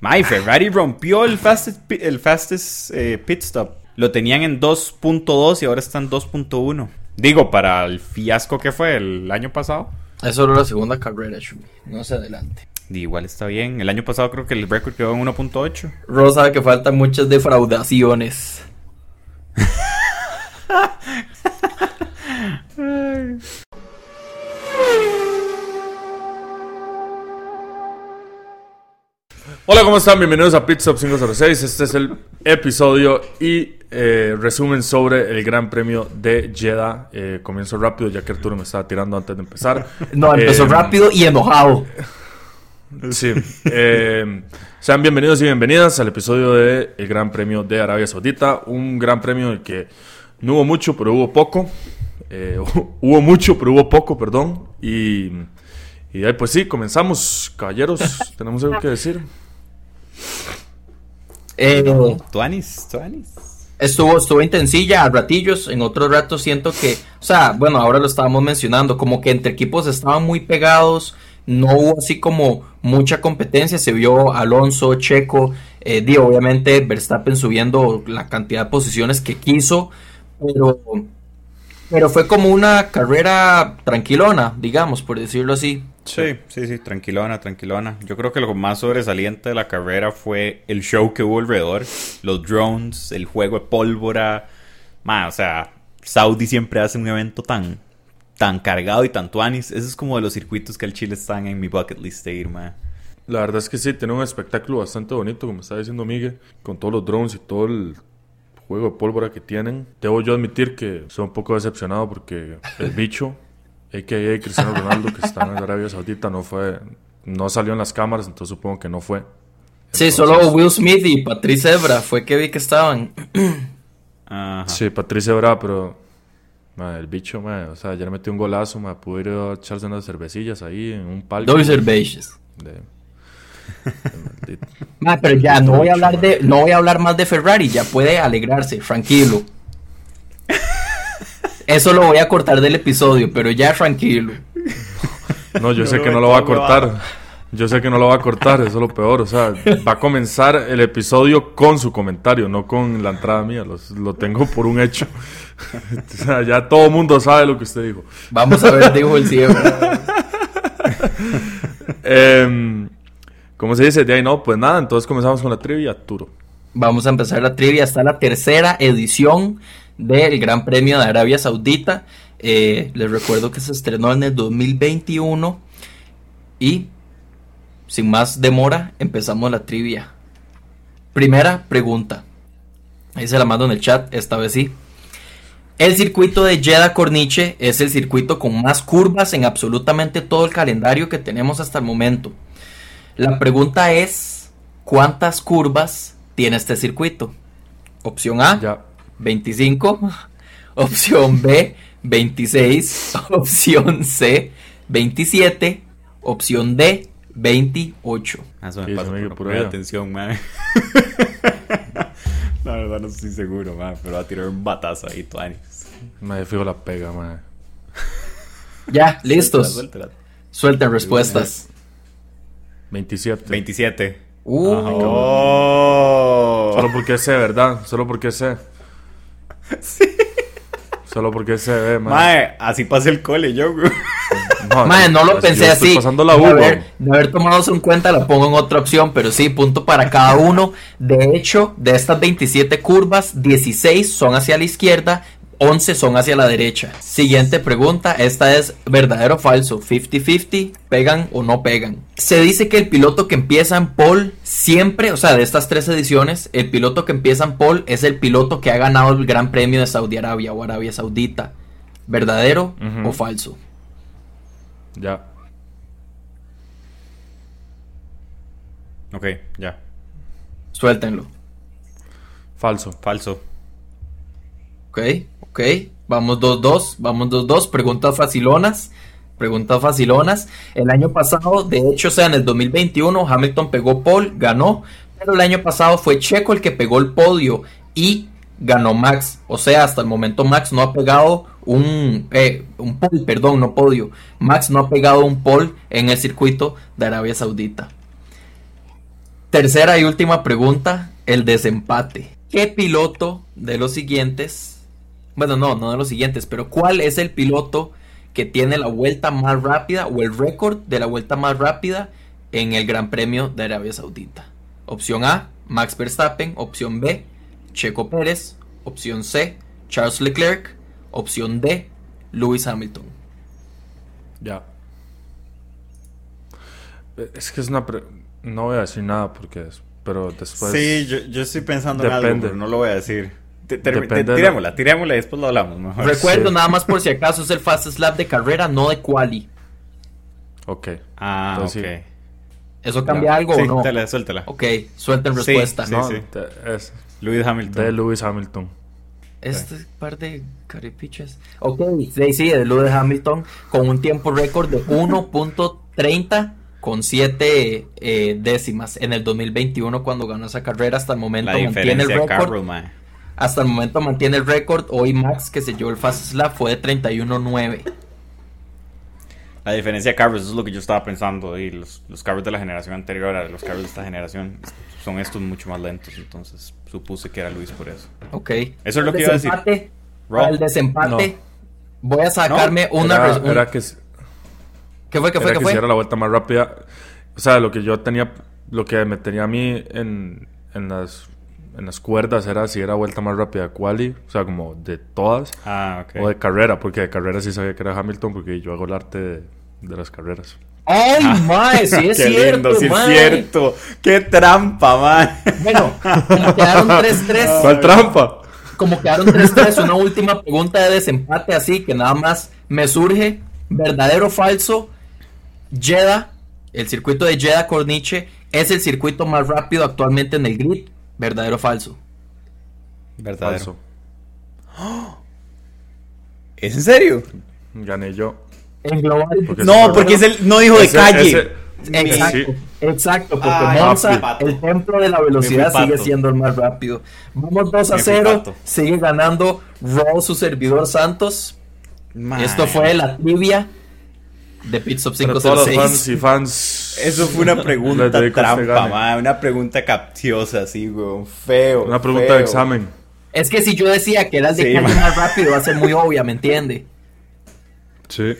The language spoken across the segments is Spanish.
My Ferrari rompió el fastest, el fastest eh, pit stop. Lo tenían en 2.2 y ahora está en 2.1. Digo, para el fiasco que fue el año pasado. Es solo la segunda carrera, Shumi. No se adelante. Igual está bien. El año pasado creo que el récord quedó en 1.8. Ross sabe que faltan muchas defraudaciones. Hola, ¿cómo están? Bienvenidos a Pit Stop 506. Este es el episodio y eh, resumen sobre el Gran Premio de Jeddah. Eh, comienzo rápido, ya que Arturo me estaba tirando antes de empezar. No, empezó Eh, rápido y enojado. Sí. Eh, sean bienvenidos y bienvenidas al episodio de el Gran Premio de Arabia Saudita. Un gran premio en el que no hubo mucho, pero hubo poco. Eh, hubo mucho, pero hubo poco, perdón. Y, y ahí pues sí, comenzamos. Caballeros, tenemos algo que decir. Eh, Tuanis, Tuanis. estuvo, estuvo intensilla a ratillos. En otros ratos siento que, o sea, bueno, ahora lo estábamos mencionando, como que entre equipos estaban muy pegados. No hubo así como mucha competencia. Se vio Alonso, Checo, eh, obviamente Verstappen subiendo la cantidad de posiciones que quiso. Pero, pero fue como una carrera tranquilona, digamos, por decirlo así. Sí, sí, sí, tranquilona, tranquilona. Yo creo que lo más sobresaliente de la carrera fue el show que hubo alrededor. Los drones, el juego de pólvora. Ma, o sea, Saudi siempre hace un evento tan, tan cargado y tan tuanis. Eso es como de los circuitos que al Chile están en mi bucket list de ir, ma. La verdad es que sí, tiene un espectáculo bastante bonito, como está diciendo Miguel, con todos los drones y todo el juego de pólvora que tienen. Debo yo admitir que soy un poco decepcionado porque el bicho, a.k.a. Cristiano Ronaldo, que está en Arabia Saudita, no fue, no salió en las cámaras, entonces supongo que no fue. Sí, Entonces- solo Will Smith y Patrice Ebra fue que vi que estaban. Ajá. Sí, Patricia Bra, pero el bicho, ma, o sea, ayer metí un golazo, me pude ir a echarse unas cervecillas ahí en un palco. Dos cervezas. de- pero ya no voy a hablar de, no voy a hablar más de Ferrari, ya puede alegrarse, tranquilo. Eso lo voy a cortar del episodio, pero ya tranquilo. No, yo No sé que no lo va a cortar. Yo sé que no lo va a cortar, eso es lo peor. O sea, va a comenzar el episodio con su comentario, no con la entrada mía. Los- Lo, tengo por un hecho. O sea, ya todo el mundo sabe lo que usted dijo. Vamos a ver, dijo el ciego. Em, ¿Cómo se dice? De ahí no, pues nada, entonces comenzamos con la trivia, Turo. Vamos a empezar la trivia. Está la tercera edición del Gran Premio de Arabia Saudita. Eh, les recuerdo que se estrenó en el 2021. Y sin más demora, empezamos la trivia. Primera pregunta. Ahí se la mando en el chat, esta vez sí. El circuito de Jeddah Corniche es el circuito con más curvas en absolutamente todo el calendario que tenemos hasta el momento. La pregunta es, ¿cuántas curvas tiene este circuito? Opción A, Ya. 25. Opción B, 26. Opción C, 27. Opción D, 28. Ah, Eso me Sí, me por allá. atención, man. La verdad no estoy seguro, man, pero va a tirar un batazo ahí, Tuanis. Me fijo la pega, man. Ya, listos. Suéltala, suéltala. Suelten respuestas. 27. 27. Uh, Ajá. Oh. Solo porque sé, ¿verdad? Solo porque sé. Solo porque sé, ve, man. Mae, así pasa el cole yo, güey. Mae, no lo pensé así. pasando la de, uva. haber, de haber tomado eso en cuenta, la pongo en otra opción, pero sí, punto para cada uno. De hecho, de estas 27 curvas, 16 son hacia la izquierda, 11 son hacia la derecha. Siguiente pregunta, esta es verdadero o falso, 50-50, pegan o no pegan. Se dice que el piloto que empieza en pole siempre, o sea, de estas tres ediciones, el piloto que empieza en pole es el piloto que ha ganado el Gran Premio de Saudi Arabia o Arabia Saudita. ¿Verdadero o falso? Ya. Ok, ya. Suéltenlo. Falso. Falso. Ok, ok. Vamos 2-2, vamos 2-2. Preguntas facilonas. Preguntas facilonas. El año pasado, de hecho, o sea, en el 2021, Hamilton pegó Paul, ganó. Pero el año pasado fue Checo el que pegó el podio y ganó Max. O sea, hasta el momento Max no ha pegado un, eh, un perdón, no podio. Max no ha pegado un pole en el circuito de Arabia Saudita. Tercera y última pregunta, el desempate. ¿Qué piloto de los siguientes, bueno, no, no de los siguientes, pero cuál es el piloto que tiene la vuelta más rápida o el récord de la vuelta más rápida en el Gran Premio de Arabia Saudita? Opción A, Max Verstappen. Opción B, Checo Pérez. Opción C, Charles Leclerc. Opción D, Lewis Hamilton. Ya. Es que es una... No voy a decir nada porque es... Pero después... Sí, yo, yo estoy pensando en algo, pero no lo voy a decir. Tirémosla, tirémosla y después lo hablamos mejor. Recuerdo nada más por si acaso es el fast slap de carrera, no de quali. Ok. Ah, ok. ¿Eso cambia algo sí, o no? Suéltala, suéltala. Ok, suelten respuesta. Sí, ¿no? sí. Es Lewis Hamilton. de Lewis Hamilton. Este par de caripichas. Ok, sí, sí, de Lewis Hamilton con un tiempo récord de 1.30 con 7 eh, décimas en el 2021 cuando ganó esa carrera. Hasta el momento La mantiene el récord. Hasta el momento mantiene el récord. Hoy Max, que se llevó el Fast Slap, fue de 31.9. La diferencia de carros, eso es lo que yo estaba pensando. Y los, los carros de la generación anterior a los carros de esta generación son estos mucho más lentos. Entonces supuse que era Luis por eso. Ok. Eso es lo que iba a decir. Para el desempate, No. voy a sacarme una. Era, era que, ¿Qué fue? ¿Qué fue? era ¿Qué que fue? si era la vuelta más rápida. O sea, lo que yo tenía, lo que me tenía a mí en, en las en las cuerdas era si era vuelta más rápida quali, o sea, como de todas, Ah, ok. o de carrera, porque de carrera sí sabía que era Hamilton, porque yo hago el arte de, de las carreras. ¡Ay, mae! Sí es Qué cierto, lindo, sí es mae. cierto. Qué trampa, man. Bueno, como quedaron 3-3. ¿Cuál trampa? Como quedaron 3-3, una última pregunta de desempate así que nada más me surge. ¿Verdadero o falso? Jeddah, el circuito de Jeddah Corniche, es el circuito más rápido actualmente en el grid. ¿Verdadero o falso? Verdadero. Falso. ¿Es en serio? Gané yo. En global. Porque No, porque es el, no dijo de calle. ese- Exacto, Sí. exacto, porque Ay, Monza, el templo de la velocidad sigue siendo el más rápido. Vamos 2 a Me fui 0, pato. sigue ganando Raw su servidor Santos. Esto fue la trivia de Pit Stop Para todos los 506. fans y fans. Eso fue una pregunta este trampa, mae. Una pregunta capciosa, así, weón. Feo. Una pregunta feo. de examen. Es que si yo decía que era el de Sí, más rápido, va a ser muy obvia, ¿me entiende? Sí.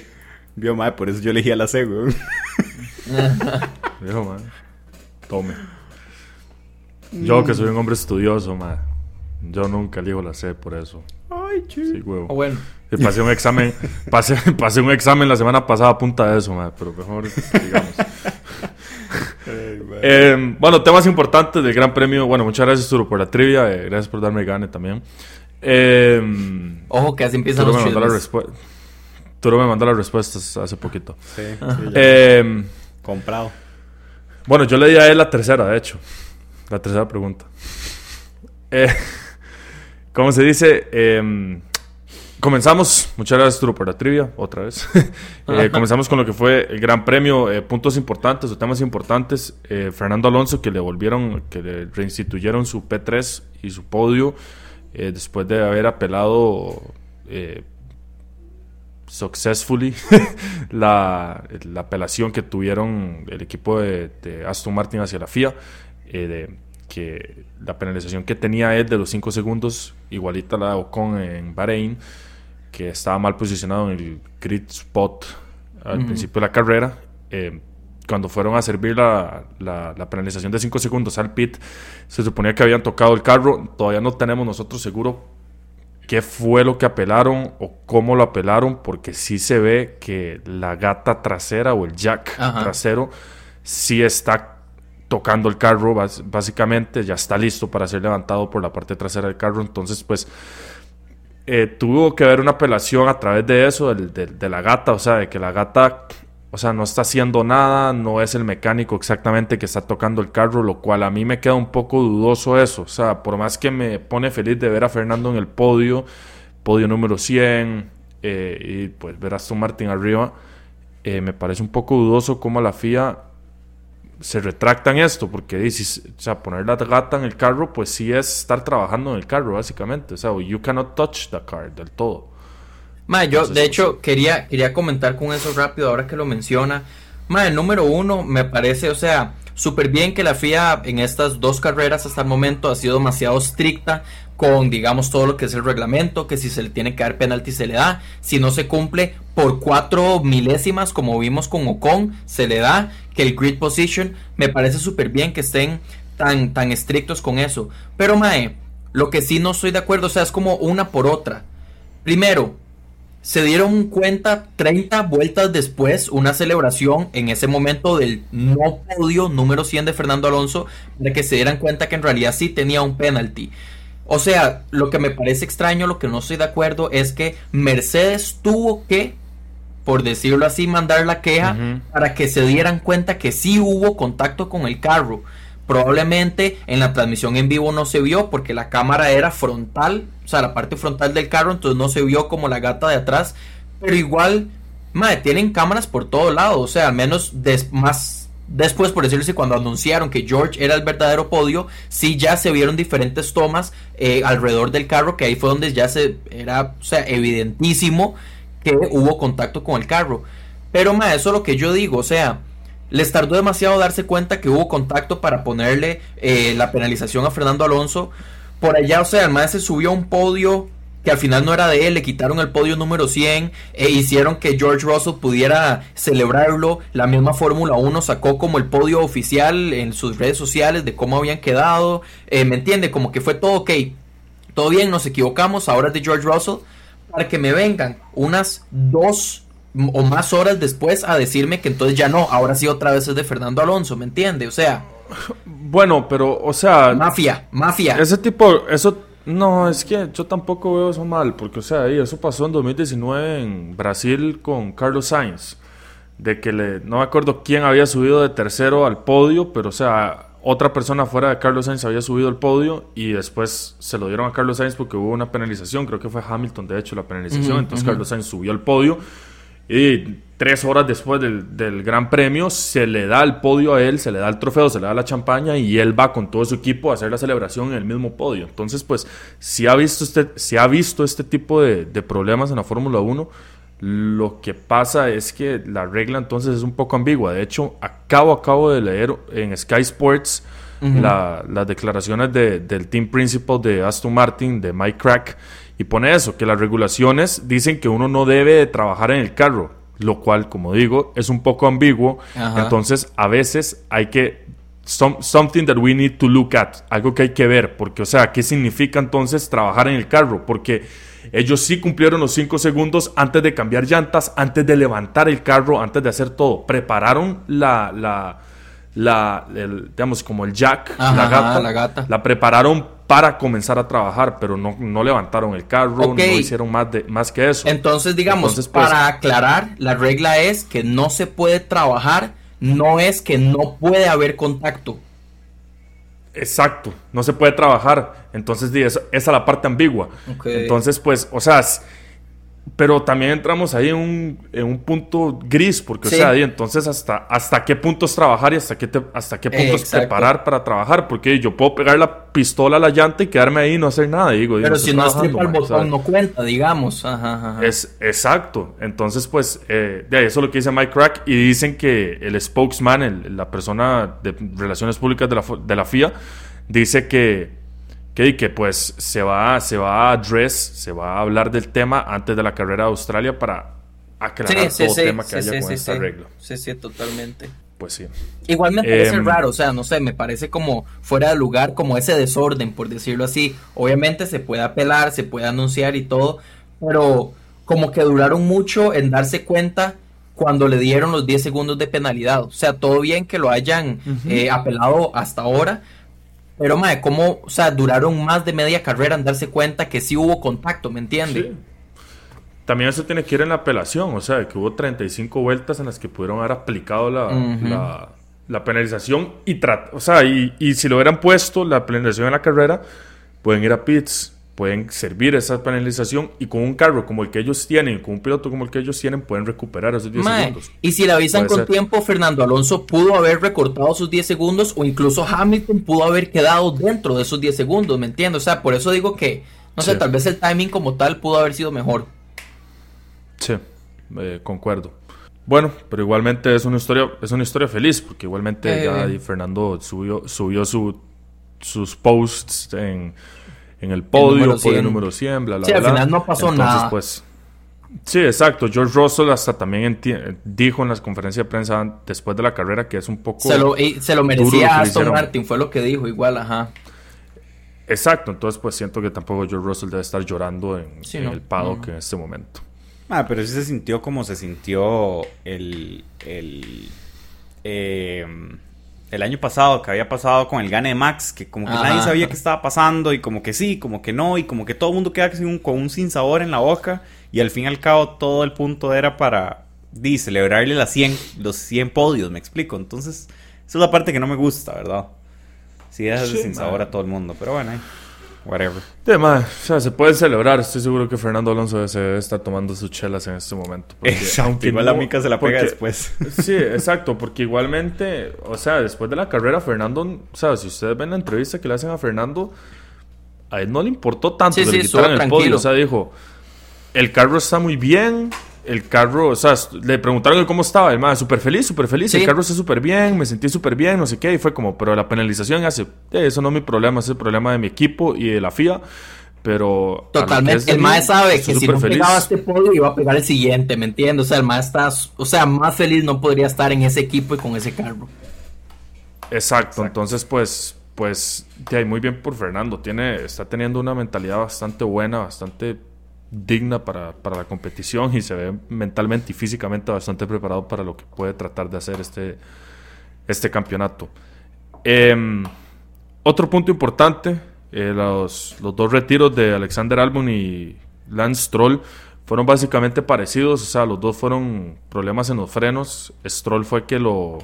Vio, mae, por eso yo elegí a la C, weón. Viejo, man. Tome. Yo que soy un hombre estudioso, man. Yo nunca elijo la C por eso. Ay, Sí, chido. huevo. O bueno, Y pasé un examen, pasé, pasé un examen la semana pasada a punta de eso, man, pero mejor digamos. Eh, bueno, temas importantes del Gran Premio. Bueno, muchas gracias, Turo, por la trivia. eh, gracias por darme gane también. Eh, ojo que así empiezan Turo los me, mandó las chismes. Turo me mandó las respuestas hace poquito. Sí, sí. Eh, Comprado. bueno, yo le di a él la tercera, de hecho. La tercera pregunta. Eh, ¿Cómo se dice? Eh, comenzamos. Muchas gracias, Turo, por la trivia, otra vez. Eh, comenzamos con lo que fue el Gran Premio. eh, puntos importantes o temas importantes. Eh, Fernando Alonso, que le volvieron, que le reinstituyeron su P3 y su podio después de haber apelado successfully la, la apelación que tuvieron el equipo de, de Aston Martin hacia la FIA, eh, de que la penalización que tenía él de los 5 segundos, igualita a la de Ocon en Bahrein, que estaba mal posicionado en el grid spot al Ujú. principio de la carrera. eh, cuando fueron a servir la, la- la penalización de 5 segundos al pit, se suponía que habían tocado el carro. Todavía no tenemos nosotros seguro qué fue lo que apelaron o cómo lo apelaron, porque sí se ve que la gata trasera o el jack Ajá. trasero sí está tocando el carro, básicamente ya está listo para ser levantado por la parte trasera del carro, entonces pues eh, tuvo que haber una apelación a través de eso, de la gata, o sea, de que la gata, o sea, no está haciendo nada, no es el mecánico exactamente que está tocando el carro, lo cual a mí me queda un poco dudoso eso, o sea, por más que me pone feliz de ver a Fernando en el podio, podio número 100, eh, y pues ver a Aston Martin arriba, eh, me parece un poco dudoso cómo la FIA se retracta en esto, porque dices, o sea, poner la gata en el carro, pues sí es estar trabajando en el carro, básicamente. O sea, you cannot touch the car del todo. Ma, yo Entonces, de hecho quería, quería comentar con eso rápido ahora que lo menciona. Ma, el número uno me parece, o sea, súper bien que la FIA en estas dos carreras hasta el momento ha sido demasiado estricta con, digamos, todo lo que es el reglamento, que si se le tiene que dar penalti se le da, si no se cumple por cuatro milésimas, como vimos con Ocon, se le da, que el grid position, me parece súper bien que estén tan, tan estrictos con eso. Pero, Mae, lo que sí no estoy de acuerdo, o sea, es como una por otra. Primero, se dieron cuenta 30 vueltas después, una celebración en ese momento del no podio número 100 de Fernando Alonso, de que se dieran cuenta que en realidad sí tenía un penalti. O sea, lo que me parece extraño, lo que no estoy de acuerdo es que Mercedes tuvo que, por decirlo así, mandar la queja para que se dieran cuenta que sí hubo contacto con el carro. Probablemente en la transmisión en vivo no se vio porque la cámara era frontal, o sea, la parte frontal del carro, entonces no se vio como la gata de atrás. Pero igual, madre, tienen cámaras por todo lado, o sea, al menos más Después, por decirlo así, cuando anunciaron que George era el verdadero podio, sí ya se vieron diferentes tomas eh, alrededor del carro, que ahí fue donde ya se era, o sea, evidentísimo que hubo contacto con el carro. Pero, ma, eso es lo que yo digo, o sea, les tardó demasiado darse cuenta que hubo contacto para ponerle eh, la penalización a Fernando Alonso. Por allá, o sea, el se subió a un podio que al final no era de él, le quitaron el podio número 100 e hicieron que George Russell pudiera celebrarlo. La misma Fórmula 1 sacó como el podio oficial en sus redes sociales de cómo habían quedado. Eh, ¿Me entiende? Como que fue todo ok. Todo bien, nos equivocamos, ahora es de George Russell. Para que me vengan unas dos o más horas después a decirme que entonces ya no, ahora sí otra vez es de Fernando Alonso, ¿me entiende? O sea... Bueno, pero, o sea... Mafia, mafia. Ese tipo, eso no, es que yo tampoco veo eso mal, porque, o sea, eso pasó en 2019 en Brasil con Carlos Sainz, de que le, no me acuerdo quién había subido de tercero al podio, pero, o sea, otra persona fuera de Carlos Sainz había subido al podio y después se lo dieron a Carlos Sainz porque hubo una penalización, creo que fue Hamilton, de hecho, la penalización, entonces Carlos Sainz subió al podio y tres horas después del, Gran Premio se le da el podio a él, se le da el trofeo, se le da la champaña y él va con todo su equipo a hacer la celebración en el mismo podio. Entonces, pues, si ha visto este, si ha visto este tipo de, problemas en la Fórmula 1, lo que pasa es que la regla entonces es un poco ambigua. De hecho, acabo, acabo de leer en Sky Sports las declaraciones del team principal de Aston Martin, de Mike Crack, y pone eso, que las regulaciones dicen que uno no debe de trabajar en el carro, lo cual, como digo, es un poco ambiguo. Entonces, a veces hay que something that we need to look at, algo que hay que ver, porque, o sea, ¿qué significa entonces trabajar en el carro? Porque ellos sí cumplieron los 5 segundos antes de cambiar llantas, antes de levantar el carro, antes de hacer todo. Prepararon la, la, la digamos, como el jack, la, gata, la gata, la prepararon para comenzar a trabajar, pero no, no levantaron el carro, no hicieron más, de, más que eso. Entonces, digamos, pues, para aclarar, la regla es que no se puede trabajar, no es que no puede haber contacto. Exacto, no se puede trabajar. Entonces, esa es la parte ambigua. Entonces, pues, o sea, pero también entramos ahí en un, en un punto gris, porque, o sea, ahí entonces, hasta, ¿hasta qué punto es trabajar y hasta qué, hasta qué punto es preparar para trabajar? Porque yo puedo pegar la pistola a la llanta y quedarme ahí y no hacer nada. Digo, pero si no estripa el botón, no cuenta, digamos. Es exacto. Entonces, pues, eh, de ahí eso es lo que dice Mike Crack. Y dicen que el spokesman, la persona de relaciones públicas de la, de la FIA, dice que que, que pues se va, se va a address, se va a hablar del tema antes de la carrera de Australia para aclarar todo el tema que haya con esta regla. Sí, sí, totalmente. Pues sí. Igual me parece em, raro, o sea, no sé, me parece como fuera de lugar, como ese desorden, por decirlo así. Obviamente se puede apelar, se puede anunciar y todo, pero como que duraron mucho en darse cuenta cuando le dieron los 10 segundos de penalidad. O sea, todo bien que lo hayan eh, apelado hasta ahora, pero, madre, ¿cómo, o sea, duraron más de media carrera en darse cuenta que sí hubo contacto, ¿me entiendes? Sí. También eso tiene que ir en la apelación, o sea, que hubo 35 vueltas en las que pudieron haber aplicado la, la, penalización y, o sea, y, y si lo hubieran puesto la penalización en la carrera, pueden ir a pits pueden servir esa penalización y con un carro como el que ellos tienen, con un piloto como el que ellos tienen, pueden recuperar esos 10 segundos. Y si le avisan con tiempo, Fernando Alonso pudo haber recortado sus 10 segundos o incluso Hamilton pudo haber quedado dentro de esos 10 segundos, ¿me entiendes? O sea, por eso digo que, no sé, tal vez el timing como tal pudo haber sido mejor. Sí, eh, concuerdo. bueno, pero igualmente es una historia, es una historia feliz, porque igualmente Eh, ya Fernando subió, subió su, sus posts en, en el podio, número podio 100. número 100, bla, bla, Sí, al bla. final no pasó Entonces, nada. Pues, sí, exacto. George Russell hasta también dijo en las conferencias de prensa después de la carrera que es un poco... Se lo, y se lo duro lo merecía Aston. Martin, fue lo que dijo, igual, ajá. Exacto, entonces pues siento que tampoco George Russell debe estar llorando en, Sí, en no. el paddock No. en este momento. Ah, pero sí se sintió como se sintió el, el, eh, el año pasado, que había pasado con el gane de Max, que como que Ajá. nadie sabía qué estaba pasando, y como que sí, como que no, y como que todo el mundo queda con un, con un sinsabor en la boca, y al fin y al cabo todo el punto era para di, celebrarle las 100, los 100 podios, me explico. Entonces, esa es la parte que no me gusta, ¿verdad? Sí, dejas de Sí, sinsabor man. a todo el mundo, pero bueno, eh, whatever. Ma, o sea, se puede celebrar. Estoy seguro que Fernando Alonso se debe estar tomando sus chelas en este momento. porque Exacto, aunque igual no- la mica se la pega porque- después. Sí, exacto, porque igualmente, o sea, después de la carrera, Fernando, o sea, si ustedes ven la entrevista que le hacen a Fernando, a él no le importó tanto Sí, que sí, le quitaran el podio. tranquilo. O sea, dijo, el carro está muy bien, el carro, o sea, le preguntaron cómo estaba, el más súper feliz, súper feliz, Sí. el carro está súper bien, me sentí súper bien, no sé qué, y fue como, pero la penalización hace, "Eh, eso no es mi problema, es el problema de mi equipo y de la FIA, pero... Totalmente. El mae sabe que si no feliz". pegaba este podio iba a pegar el siguiente, ¿me entiendes? O sea, el mae está, o sea, más feliz no podría estar en ese equipo y con ese carro. Exacto, entonces pues, pues, ahí muy bien por Fernando. Tiene, está teniendo una mentalidad bastante buena, bastante digna para, para la competición y se ve mentalmente y físicamente bastante preparado para lo que puede tratar de hacer este, este campeonato. Em, otro punto importante, eh, los, los dos retiros de Alexander Albon y Lance Stroll fueron básicamente parecidos, o sea, los dos fueron problemas en los frenos. Stroll fue que lo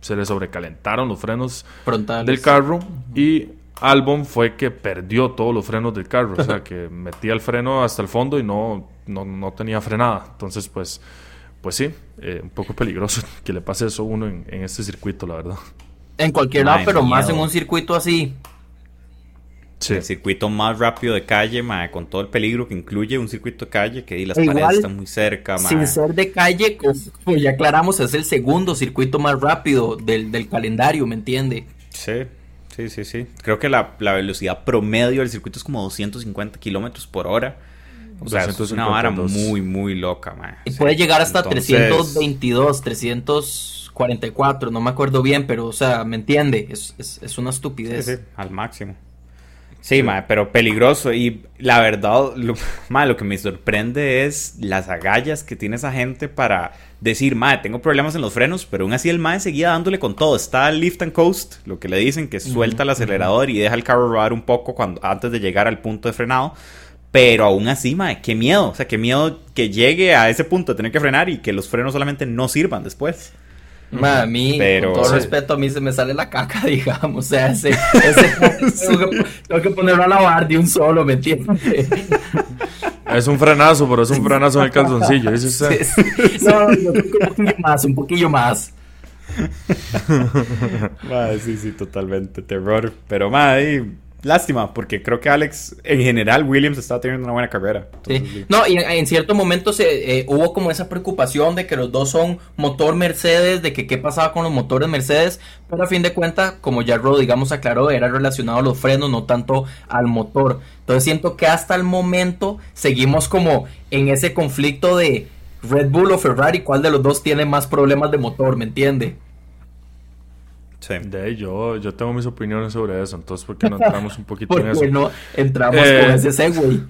se le sobrecalentaron los frenos Frontales. del carro y Albon fue que perdió todos los frenos del carro, o sea, que metía el freno hasta el fondo y no, no, no tenía frenada. Entonces, pues, pues sí, eh, un poco peligroso que le pase eso a uno en, en este circuito, la verdad. En cualquier lado, pero más en un circuito así. Sí. El circuito más rápido de calle, con todo el peligro que incluye un circuito de calle, que las E igual, paredes están muy cerca. Sin ser de calle, pues, pues ya aclaramos, es el segundo circuito más rápido del, del calendario, ¿me entiende? Sí, sí, sí, sí. Creo que la, la velocidad promedio del circuito es como 250 kilómetros por hora. O sea, es una vara 252. muy, muy loca, mae. Y Sí. puede llegar hasta Entonces, 322, 344, no me acuerdo bien, pero, o sea, ¿me entiende? Es, es, es una Sí, estupidez. sí, al máximo. Sí, mae, pero peligroso. Y la verdad, lo, lo que me sorprende es las agallas que tiene esa gente para decir, mae, tengo problemas en los frenos, pero aún así el mae seguía dándole con todo. Está el lift and coast, lo que le dicen, que suelta el acelerador y deja el carro rodar un poco cuando, antes de llegar al punto de frenado. Pero aún así, mae, qué miedo. O sea, qué miedo que llegue a ese punto de tener que frenar y que los frenos solamente no sirvan después. Ma, a mí, Pero- con todo Sí. respeto, a mí se me sale la caca, digamos. O sea, ese, ese tengo, que, tengo que ponerlo a lavar de un solo, ¿me entiendes? Es un frenazo, pero es un frenazo en el calzoncillo, dice usted. No, yo creo que un poquillo más, un poquillo más. Mae, sí, sí, totalmente. Terror. Pero, mae, lástima, porque creo que Alex, en general, Williams está teniendo una buena carrera. Sí. Entonces, sí. No, y en, en cierto momento se, eh, hubo como esa preocupación de que los dos son motor Mercedes, de que qué pasaba con los motores Mercedes, pero a fin de cuentas, como ya Rod, digamos, aclaró, era relacionado a los frenos, no tanto al motor. Entonces siento que hasta el momento seguimos como en ese conflicto de Red Bull o Ferrari, cuál de los dos tiene más problemas de motor, ¿me entiende? Sí. De ahí yo, yo tengo mis opiniones sobre eso, entonces ¿por qué no entramos un poquito en eso? No entramos Eh, con ese segue.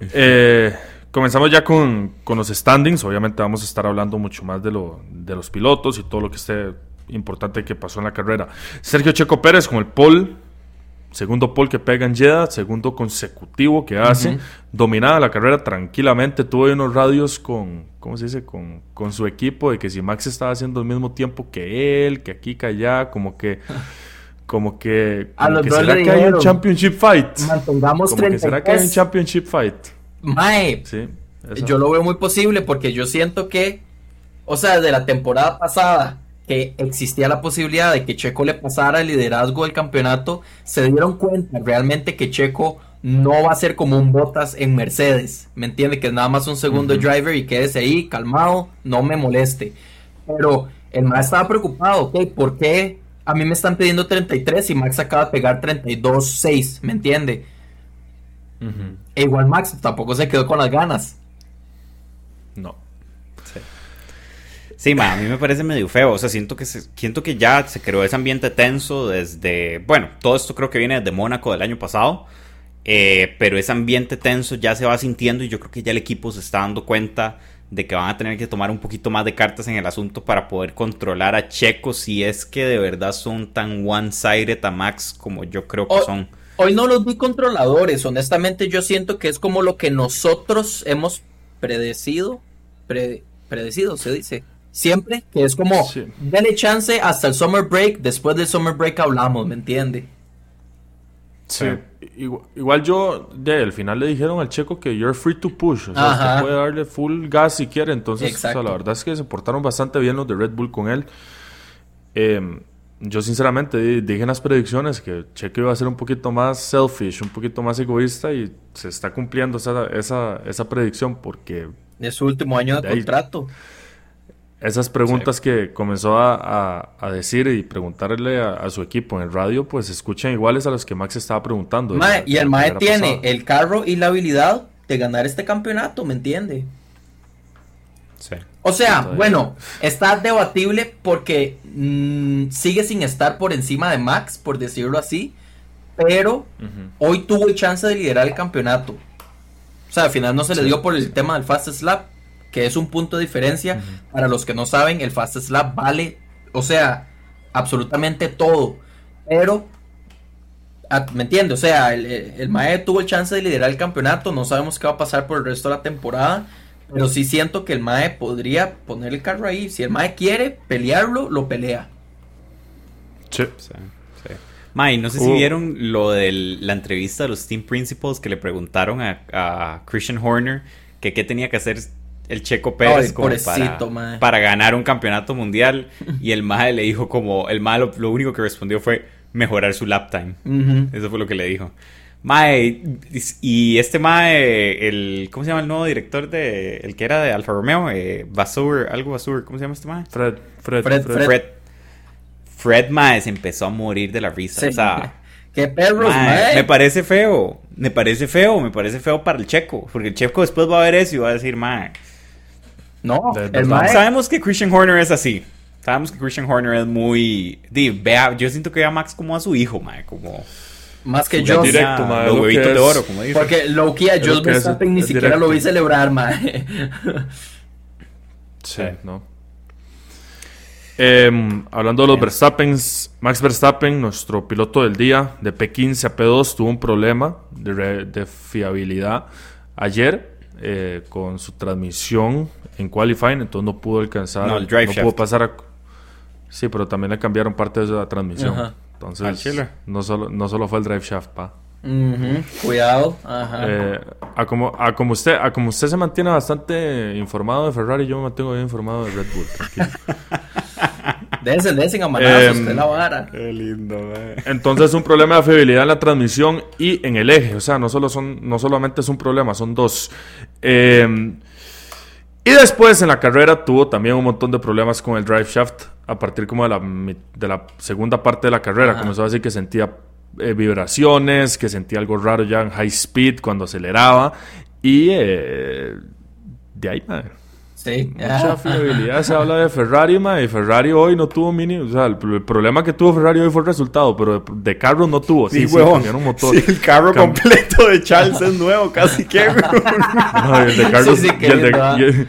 Eh, comenzamos ya con, con los standings. Obviamente vamos a estar hablando mucho más de, lo, de los pilotos y todo lo que esté importante que pasó en la carrera. Sergio Checo Pérez con el pole, segundo pole que pega en Jeddah, segundo consecutivo que hace, dominada la carrera tranquilamente. Tuvo ahí unos radios con, ¿cómo se dice? Con, con su equipo de que si Max estaba haciendo el mismo tiempo que él, que aquí, que allá, como que... Como que, A como los que dos será le que hay un championship fight. Mantengamos Como que será que hay un 33. championship fight. Mae, Sí. eso. Yo lo veo muy posible porque yo siento que, o sea, desde la temporada pasada que existía la posibilidad de que Checo le pasara el liderazgo del campeonato, se dieron cuenta realmente que Checo no va a ser como un Botas en Mercedes, ¿me entiende? Que es nada más un segundo driver y quédese ahí calmado, no me moleste. Pero el Max estaba preocupado, ok, ¿por qué a mí me están pidiendo 33 y Max acaba de pegar 32-6, ¿me entiende? E igual Max tampoco se quedó con las ganas. Sí, a mí me parece medio feo. O sea, siento que, siento que ya se creó ese ambiente tenso desde. Bueno, todo esto creo que viene desde Mónaco del año pasado. Eh, pero ese ambiente tenso ya se va sintiendo y yo creo que ya el equipo se está dando cuenta de que van a tener que tomar un poquito más de cartas en el asunto para poder controlar a Checo si es que de verdad son tan one-sided a Max como yo creo que son. Hoy no los vi controladores, honestamente yo siento que es como lo que nosotros hemos predecido, predecido se dice, siempre, que es como, dale chance hasta el summer break, después del summer break hablamos, ¿me entiende? Sí. Igual, yo, de al final le dijeron al checo que you're free to push. O sea, usted puede darle full gas si quiere. Entonces, la verdad es que se portaron bastante bien los de Red Bull con él. Em, yo, sinceramente, dije en las predicciones que Checo iba a ser un poquito más selfish, un poquito más egoísta y se está cumpliendo esa, esa, esa predicción porque. Es su último año de, contrato esas preguntas que comenzó a, decir y preguntarle a, su equipo en el radio, pues escuchan iguales a los que Max estaba preguntando. y el Mae tiene el carro y la habilidad de ganar este campeonato, ¿me entiende? Sí. O sea, bueno, está debatible porque mm, sigue sin estar por encima de Max, por decirlo así, pero hoy tuvo el chance de liderar el campeonato. O sea, al final no se le dio por el tema del Fast Slap, que es un punto de diferencia. Para los que no saben, el Fast Slap vale, o sea, absolutamente todo. Pero, ¿me entiende? O sea, el, el Mae tuvo el chance de liderar el campeonato. No sabemos qué va a pasar por el resto de la temporada. Pero sí siento que el Mae podría poner el carro ahí. Si el Mae quiere pelearlo, lo pelea. Sí. sí, Mae, no sé si uh. vieron lo de la entrevista de los Team Principals que le preguntaron a, a Christian Horner que qué tenía que hacer el Checo Pérez como para, ganar un campeonato mundial y el Mae le dijo como el Mae lo, único que respondió fue mejorar su lap time. Eso fue lo que le dijo. Mae, y este Mae, el, ¿cómo se llama el nuevo director de, el que era de Alfa Romeo? Eh, Basur, algo Basur, ¿cómo se llama este Mae? Fred, Fred, Fred, Fred. Fred, Mae se empezó a morir de la risa. O sea, ¡Qué perros, mae, Me parece feo, me parece feo, me parece feo para el Checo, porque el Checo después va a ver eso y va a decir, Mae no, Sabemos que Christian Horner es así. Sabemos que Christian Horner es muy. vea, yo siento que ve a Max como a su hijo, mae, como. Más que yo. Directo, mae, los huevitos de oro, como dice. Porque Loki a Josh Verstappen ni siquiera lo vi celebrar, mae. sí, no. Em, hablando de los Verstappen, Max Verstappen, nuestro piloto del día, de P15 a P2, tuvo un problema de, de fiabilidad ayer eh, con su transmisión en qualifying, entonces no pudo alcanzar, no, pudo pasar a... Sí, pero también le cambiaron parte de la transmisión. Entonces, no solo, no solo fue el drive shaft, pa. Cuidado. Eh, a, como, a, como usted, a como usted se mantiene bastante informado de Ferrari, yo me mantengo bien informado de Red Bull. Dense, dense a manazos, em, la vara. Qué lindo, Entonces, un problema de fiabilidad en la transmisión y en el eje. O sea, no, solo son, no solamente es un problema, son dos. Eh, y después en la carrera tuvo también un montón de problemas con el drive shaft a partir como de la, de la segunda parte de la carrera. Comenzó a decir que sentía eh, vibraciones, que sentía algo raro ya en high speed cuando aceleraba. Y eh, de ahí, madre. Sí. Mucha fiabilidad se habla de Ferrari, ma, y Ferrari hoy no tuvo mini, o sea, el, problema que tuvo Ferrari hoy fue el resultado, pero de, carro no tuvo, sí, sí, cambiaron motor. Sí, el carro completo de Charles es nuevo, casi que. no, y el de Carlos sí, y, el de,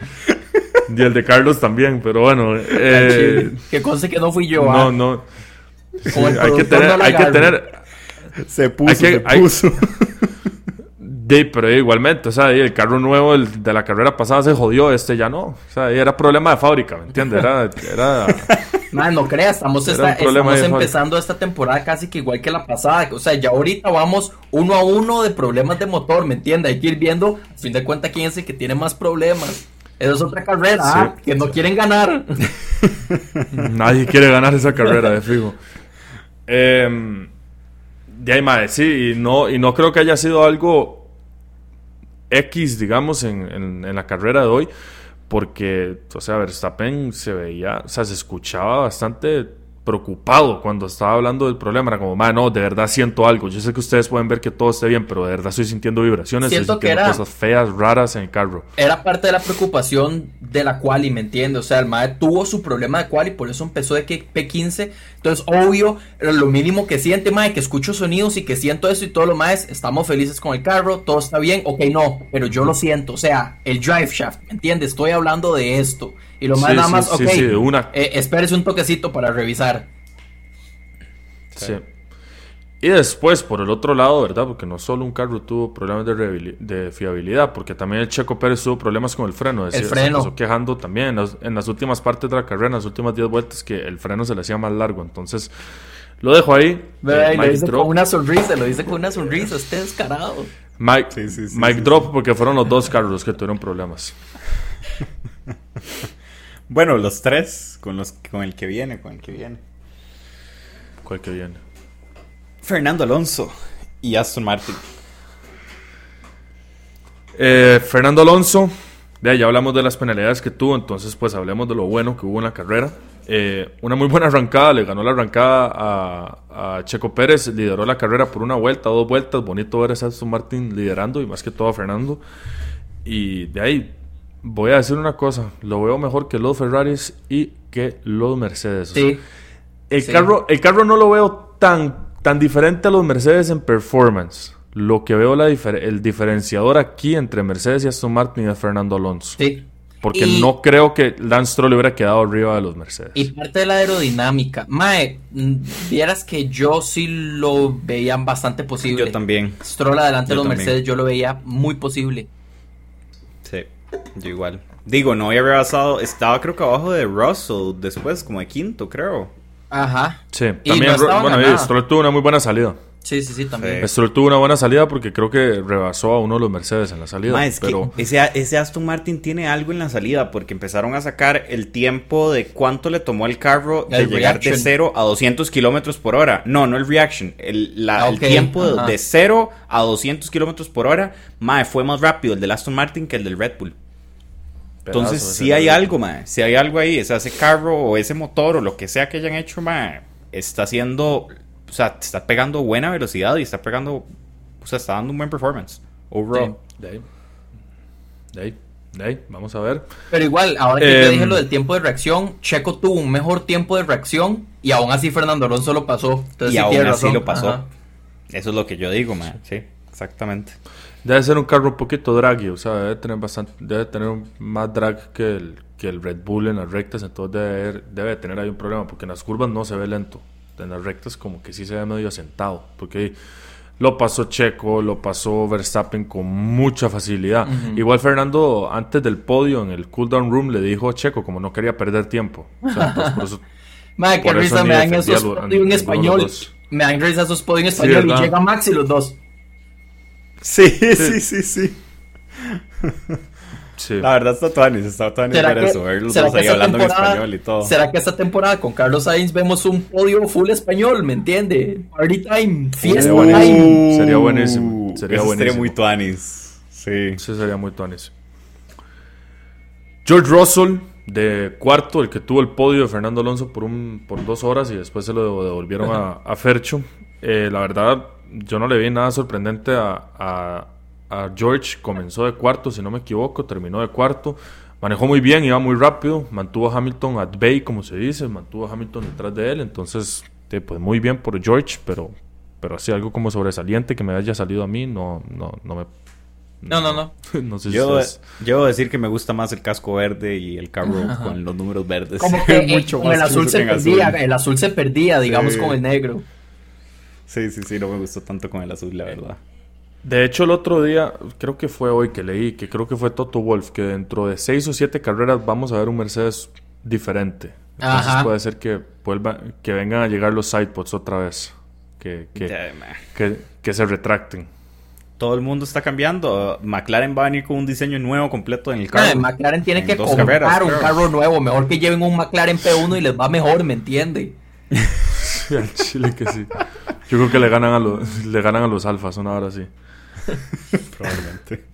y, el, de Carlos también, pero bueno, eh, que cosa que no fui yo. No, ¿ah? no. hay que tener, hay que tener se puso, se puso. De, pero igualmente, o sea, el carro nuevo de la carrera pasada se jodió, este ya no. O sea, era problema de fábrica, ¿me entiendes? Era. era no creas, estamos, estamos empezando esta temporada casi que igual que la pasada. O sea, ya ahorita vamos uno a uno de problemas de motor, ¿me entiendes? Hay que ir viendo, a fin de cuentas, quién es el que tiene más problemas. Esa es otra carrera, ¿ah? que no quieren ganar. Nadie quiere ganar esa carrera, de fijo. Eh De ahí, mae, sí, y no, y no creo que haya sido algo X, digamos, en, en, la carrera de hoy, porque, o sea, Verstappen se veía, o sea, se escuchaba bastante preocupado cuando estaba hablando del problema. Era como, man, no, de verdad siento algo. Yo sé que ustedes pueden ver que todo esté bien, pero de verdad estoy sintiendo vibraciones, Siento estoy que sintiendo era- cosas feas, raras en el carro. Era parte de la preocupación de la quali, ¿me entiendes? O sea, el MAE tuvo su problema de quali, por eso empezó de que P15. Entonces, obvio, lo mínimo que siente, MAE, que escucho sonidos y que siento eso y todo lo más, estamos felices con el carro, todo está bien, ok, no, pero yo lo siento, o sea, el drive shaft, ¿me entiendes? Estoy hablando de esto. Y lo más Sí, nada más, sí, ok, sí, una. eh, espérese un toquecito para revisar. Sí. Y después, por el otro lado, ¿verdad? Porque no solo un carro tuvo problemas de, fiabilidad, porque también el Checo Pérez tuvo problemas con el freno. Decía- El freno. Se quejando también en las, en las últimas partes de la carrera, en las últimas 10 vueltas, que el freno se le hacía más largo. Entonces, lo dejo ahí. Ve, Eh, lo Mike dice Drop- con una sonrisa, lo dice con una sonrisa, esté descarado. Mike, Sí, sí, sí, Mike sí, Drop, porque fueron los dos carros los que tuvieron problemas. Bueno, los tres, con, los, con el que viene, con el que viene. ¿Cuál que viene? Fernando Alonso y Aston Martin. Eh, Fernando Alonso, ya, ya hablamos de las penalidades que tuvo, entonces pues hablemos de lo bueno que hubo en la carrera. Eh, una muy buena arrancada, le ganó la arrancada a, a Checo Pérez, lideró la carrera por una vuelta, dos vueltas, bonito ver a Aston Martin liderando y más que todo a Fernando. Y de ahí voy a decir una cosa, lo veo mejor que los Ferraris y que los Mercedes. O sea, Sí. el, Sí. carro, el carro no lo veo tan, tan diferente a los Mercedes en performance. Lo que veo la difer- el diferenciador aquí entre Mercedes y Aston Martin es Fernando Alonso. Sí. Porque Y- no creo que Lance Stroll hubiera quedado arriba de los Mercedes. Y parte de la aerodinámica. Mae, vieras que yo sí lo veía bastante posible. Yo también. Stroll adelante de los también. Mercedes, yo lo veía muy posible. Yo igual. Digo, no había rebasado. Estaba creo que abajo de Russell después, como de quinto, creo. Ajá. Sí, Y también, no bueno. Stroll tuvo una muy buena salida. Sí, sí, sí, también. Sí. Stroll tuvo una buena salida porque creo que rebasó a uno de los Mercedes en la salida. Ma, es pero que ese, ese Aston Martin tiene algo en la salida porque empezaron a sacar el tiempo de cuánto le tomó el carro de El llegar reaction. de 0 a 200 kilómetros por hora. No, no el reaction. El, la- Ah, el tiempo de- ajá. de 0 a 200 kilómetros por hora, ma, fue más rápido el del Aston Martin que el del Red Bull. Entonces, si hay Red algo, ma. Si hay algo ahí, o sea, ese carro o ese motor o lo que sea que hayan hecho, ma, está haciendo. O sea, está pegando buena velocidad y está pegando. O sea, está dando un buen performance. Overall. De ahí. De ahí. De ahí. Vamos a ver. Pero igual, ahora que te Em, dije lo del tiempo de reacción, Checo tuvo un mejor tiempo de reacción y aún así Fernando Alonso lo pasó. Entonces, y sí aún tiene así razón. lo pasó. Ajá. Eso es lo que yo digo, ma. Sí, exactamente. Debe ser un carro un poquito draggy, o sea, debe tener bastante, debe tener más drag que el, que el Red Bull en las rectas, entonces debe, debe tener ahí un problema, porque en las curvas no se ve lento, en las rectas como que sí se ve medio sentado, porque lo pasó Checo, lo pasó Verstappen con mucha facilidad. Igual Fernando antes del podio en el cooldown room le dijo a Checo como no quería perder tiempo, o sea, entonces por eso Madre, qué Por eso risa me dan esos podios en español. Me dan risa esos podios en español y llega Max y los dos. Sí, sí, sí, sí. sí. La verdad está Tuanis, está Tuanis ¿Será ver que, eso, ver los será dos que ahí esta hablando en temporada, español y todo. ¿Será que esta temporada con Carlos Sainz vemos un podio full español? ¿Me entiende? Party time, fiesta Sería buenísimo. time. Sería buenísimo, sería eso buenísimo. muy Tuanis. Sí. Ese sería muy tuanis. George Russell, de cuarto, el que tuvo el podio de Fernando Alonso por, un, por dos horas y después se lo devolvieron a, a Fercho. Eh, la verdad, yo no le vi nada sorprendente a, a- a George. Comenzó de cuarto, si no me equivoco, terminó de cuarto. Manejó muy bien, iba muy rápido, mantuvo a Hamilton at bay, como se dice, mantuvo a Hamilton detrás de él. Entonces, pues muy bien por George, pero, pero así algo como sobresaliente que me haya salido a mí, no, no, no me No, no, no. no sé si Yo, debo decir que me gusta más el casco verde y el carro con los números verdes. Como que eh, Mucho con el más azul se perdía, azul. el azul se perdía, digamos, Sí. con el negro. Sí, sí, sí, no me gustó tanto con el azul, la verdad. De hecho, el otro día, creo que fue hoy que leí, que creo que fue Toto Wolf, que dentro de seis o siete carreras vamos a ver un Mercedes diferente. Entonces Ajá. puede ser que vuelva, que vengan a llegar los sidepods otra vez. Que, que, que, que se retracten. Todo el mundo está cambiando. McLaren va a venir con un diseño nuevo completo en el carro. McLaren tiene En que comprar carreras, un carro nuevo. Mejor que lleven un McLaren P1 y les va mejor, ¿me entiende? Sí, al chile que sí. Yo creo que le ganan a los, le ganan a los alfas, una hora así. Probablemente.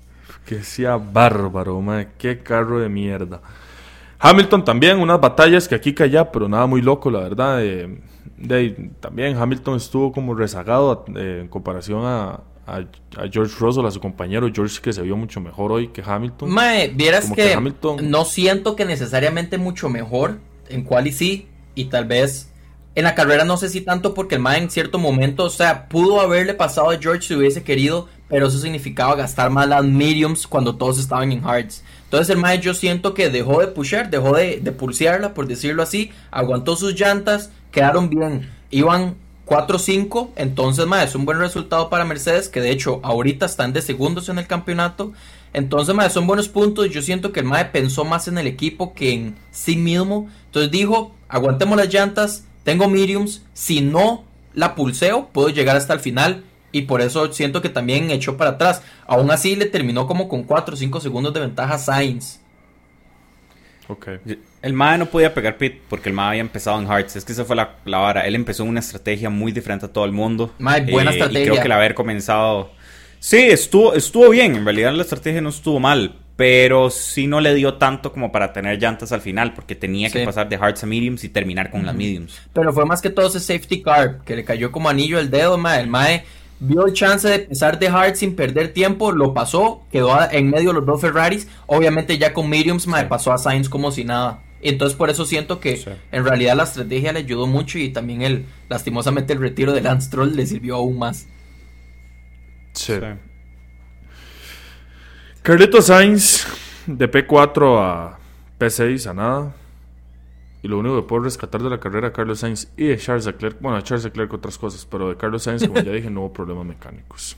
Que sea bárbaro, madre. Qué carro de mierda. Hamilton también, unas batallas que aquí que allá, pero nada muy loco, la verdad. eh, de también Hamilton estuvo como rezagado eh, en comparación a, a- a George Russell, a su compañero George, que se vio mucho mejor hoy que Hamilton. Mae, vieras que, que Hamilton- no siento que necesariamente mucho mejor en quali sí y tal vez en la carrera no sé si tanto porque el Mae en cierto momento, o sea, pudo haberle pasado a George si hubiese querido, pero eso significaba gastar más las mediums cuando todos estaban en hards. Entonces el Mae yo siento que dejó de pushear, dejó de, de pulsearla, por decirlo así, aguantó sus llantas, quedaron bien, iban 4-5, entonces mae, es un buen resultado para Mercedes, que de hecho ahorita están de segundos en el campeonato. Entonces, mae, son buenos puntos. Yo siento que el mae pensó más en el equipo que en sí mismo. Entonces dijo, aguantemos las llantas, tengo mediums, si no la pulseo, puedo llegar hasta el final. Y por eso siento que también echó para atrás. Aún así le terminó como con 4 o 5 segundos de ventaja a Sainz. Ok. El MAE no podía pegar pit porque el MAE había empezado en Hearts. Es que esa fue la, la vara. Él empezó una estrategia muy diferente a todo el mundo. Eh, Mae, buena Y estrategia. creo que el haber comenzado. Sí, estuvo, estuvo bien. En realidad la estrategia no estuvo mal. Pero sí no le dio tanto como para tener llantas al final. Porque tenía que pasar de Hearts a Mediums y terminar con las Mediums. Pero fue más que todo ese safety car que le cayó como anillo al dedo, mae. El mae vio el chance de empezar de hard sin perder tiempo, lo pasó, quedó en medio de los dos Ferraris. Obviamente ya con mediums, mae, Sí. pasó a Sainz como si nada. Entonces por eso siento que Sí. en realidad la estrategia le ayudó mucho y también el, lastimosamente el retiro de Lance Stroll le sirvió aún más. Sí. Carlitos Sainz de P4 a P6 a nada. Y lo único que puedo rescatar de la carrera de Carlos Sainz y de Charles Leclerc, bueno, de Charles Leclerc otras cosas, pero de Carlos Sainz, como ya dije, no hubo problemas mecánicos.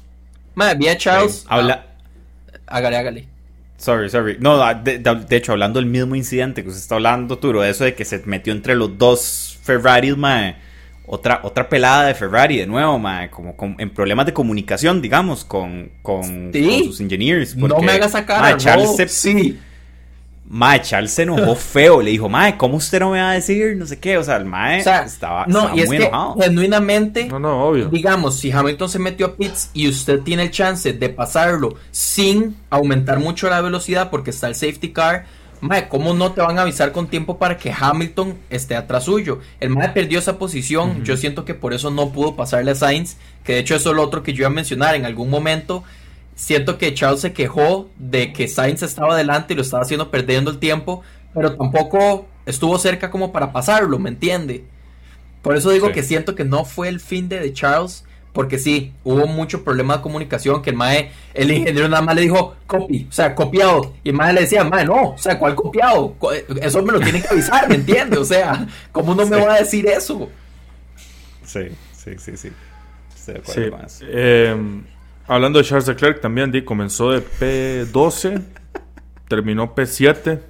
Mae, vi a Charles. Habla. ah, hágale, hágale. Sorry, sorry. No, de, de- de hecho, hablando del mismo incidente que usted está hablando, Turo, de eso de que se metió entre los dos Ferraris, mae. Otra, otra pelada de Ferrari de nuevo, mae. Como con- en problemas de comunicación, digamos, con, con, Sí. con sus engineers. no me haga sacar mae, a Charles Rob, se, Sí. mae, Charles se enojó feo. Le dijo, mae, ¿cómo usted no me va a decir? No sé qué. O sea, el mae O sea, estaba, no, estaba y es muy que enojado. genuinamente No, no, obvio. Digamos, si Hamilton se metió a pits y usted tiene el chance de pasarlo sin aumentar mucho la velocidad porque está el safety car, mae, ¿cómo no te van a avisar con tiempo para que Hamilton esté atrás suyo? El mae perdió esa posición, yo siento que por eso no pudo pasarle a Sainz, que de hecho eso es lo otro que yo iba a mencionar en algún momento. Siento que Charles se quejó de que Sainz estaba adelante y lo estaba haciendo perdiendo el tiempo, pero tampoco estuvo cerca como para pasarlo, ¿me entiende? Por eso digo Sí. que siento que no fue el fin de, de Charles, porque sí, hubo mucho problema de comunicación, que el mae, el ingeniero nada más le dijo, copy, o sea, copiado, y el mae le decía, mae, no, o sea, ¿cuál copiado? Co- Eso me lo tienen que avisar, ¿me entiende? O sea, ¿cómo no me Sí. va a decir eso? Sí, sí, sí, sí. Estoy de Sí. acuerdo con eso. Eh, hablando de Charles Leclerc, también di, comenzó de P12, terminó P7.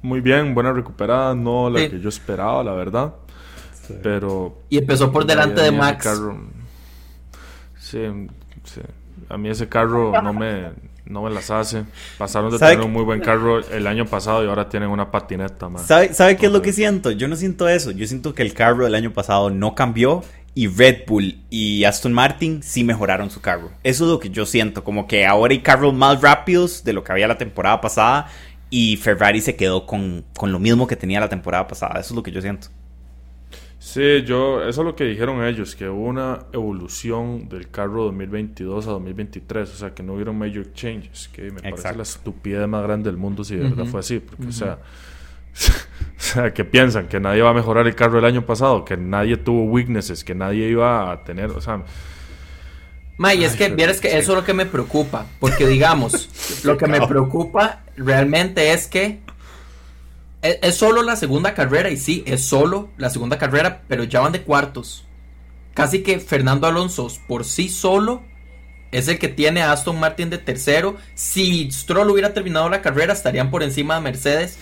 Muy bien, buena recuperada, no la Sí. que yo esperaba, la verdad. Sí. Pero Y empezó por delante de Max. carro- sí, sí. A mí ese carro no me, no me las hace. Pasaron de ¿Sabe tener un muy buen carro el año pasado y ahora tienen una patineta, man. ¿Sabe, sabe qué es lo que siento? Yo no siento eso. Yo siento que el carro del año pasado no cambió y Red Bull y Aston Martin sí mejoraron su carro. Eso es lo que yo siento. Como que ahora hay carros más rápidos de lo que había la temporada pasada y Ferrari se quedó con, con lo mismo que tenía la temporada pasada. Eso es lo que yo siento. Sí, yo, eso es lo que dijeron ellos, que hubo una evolución del carro 2022 a 2023, o sea, que no hubieron major changes, que me parece Exacto. la estupidez más grande del mundo si de verdad Ujú. fue así, porque, o sea, o sea, que piensan que nadie va a mejorar el carro del año pasado, que nadie tuvo weaknesses, que nadie iba a tener, o sea, Ma, y es Ay, que vieras que sí. eso es lo que me preocupa. Porque digamos, lo que me preocupa realmente es que es, solo la segunda carrera, y sí, es solo la segunda carrera, pero ya van de cuartos. Casi que Fernando Alonso por sí solo es el que tiene a Aston Martin de tercero. Si Stroll hubiera terminado la carrera, estarían por encima de Mercedes.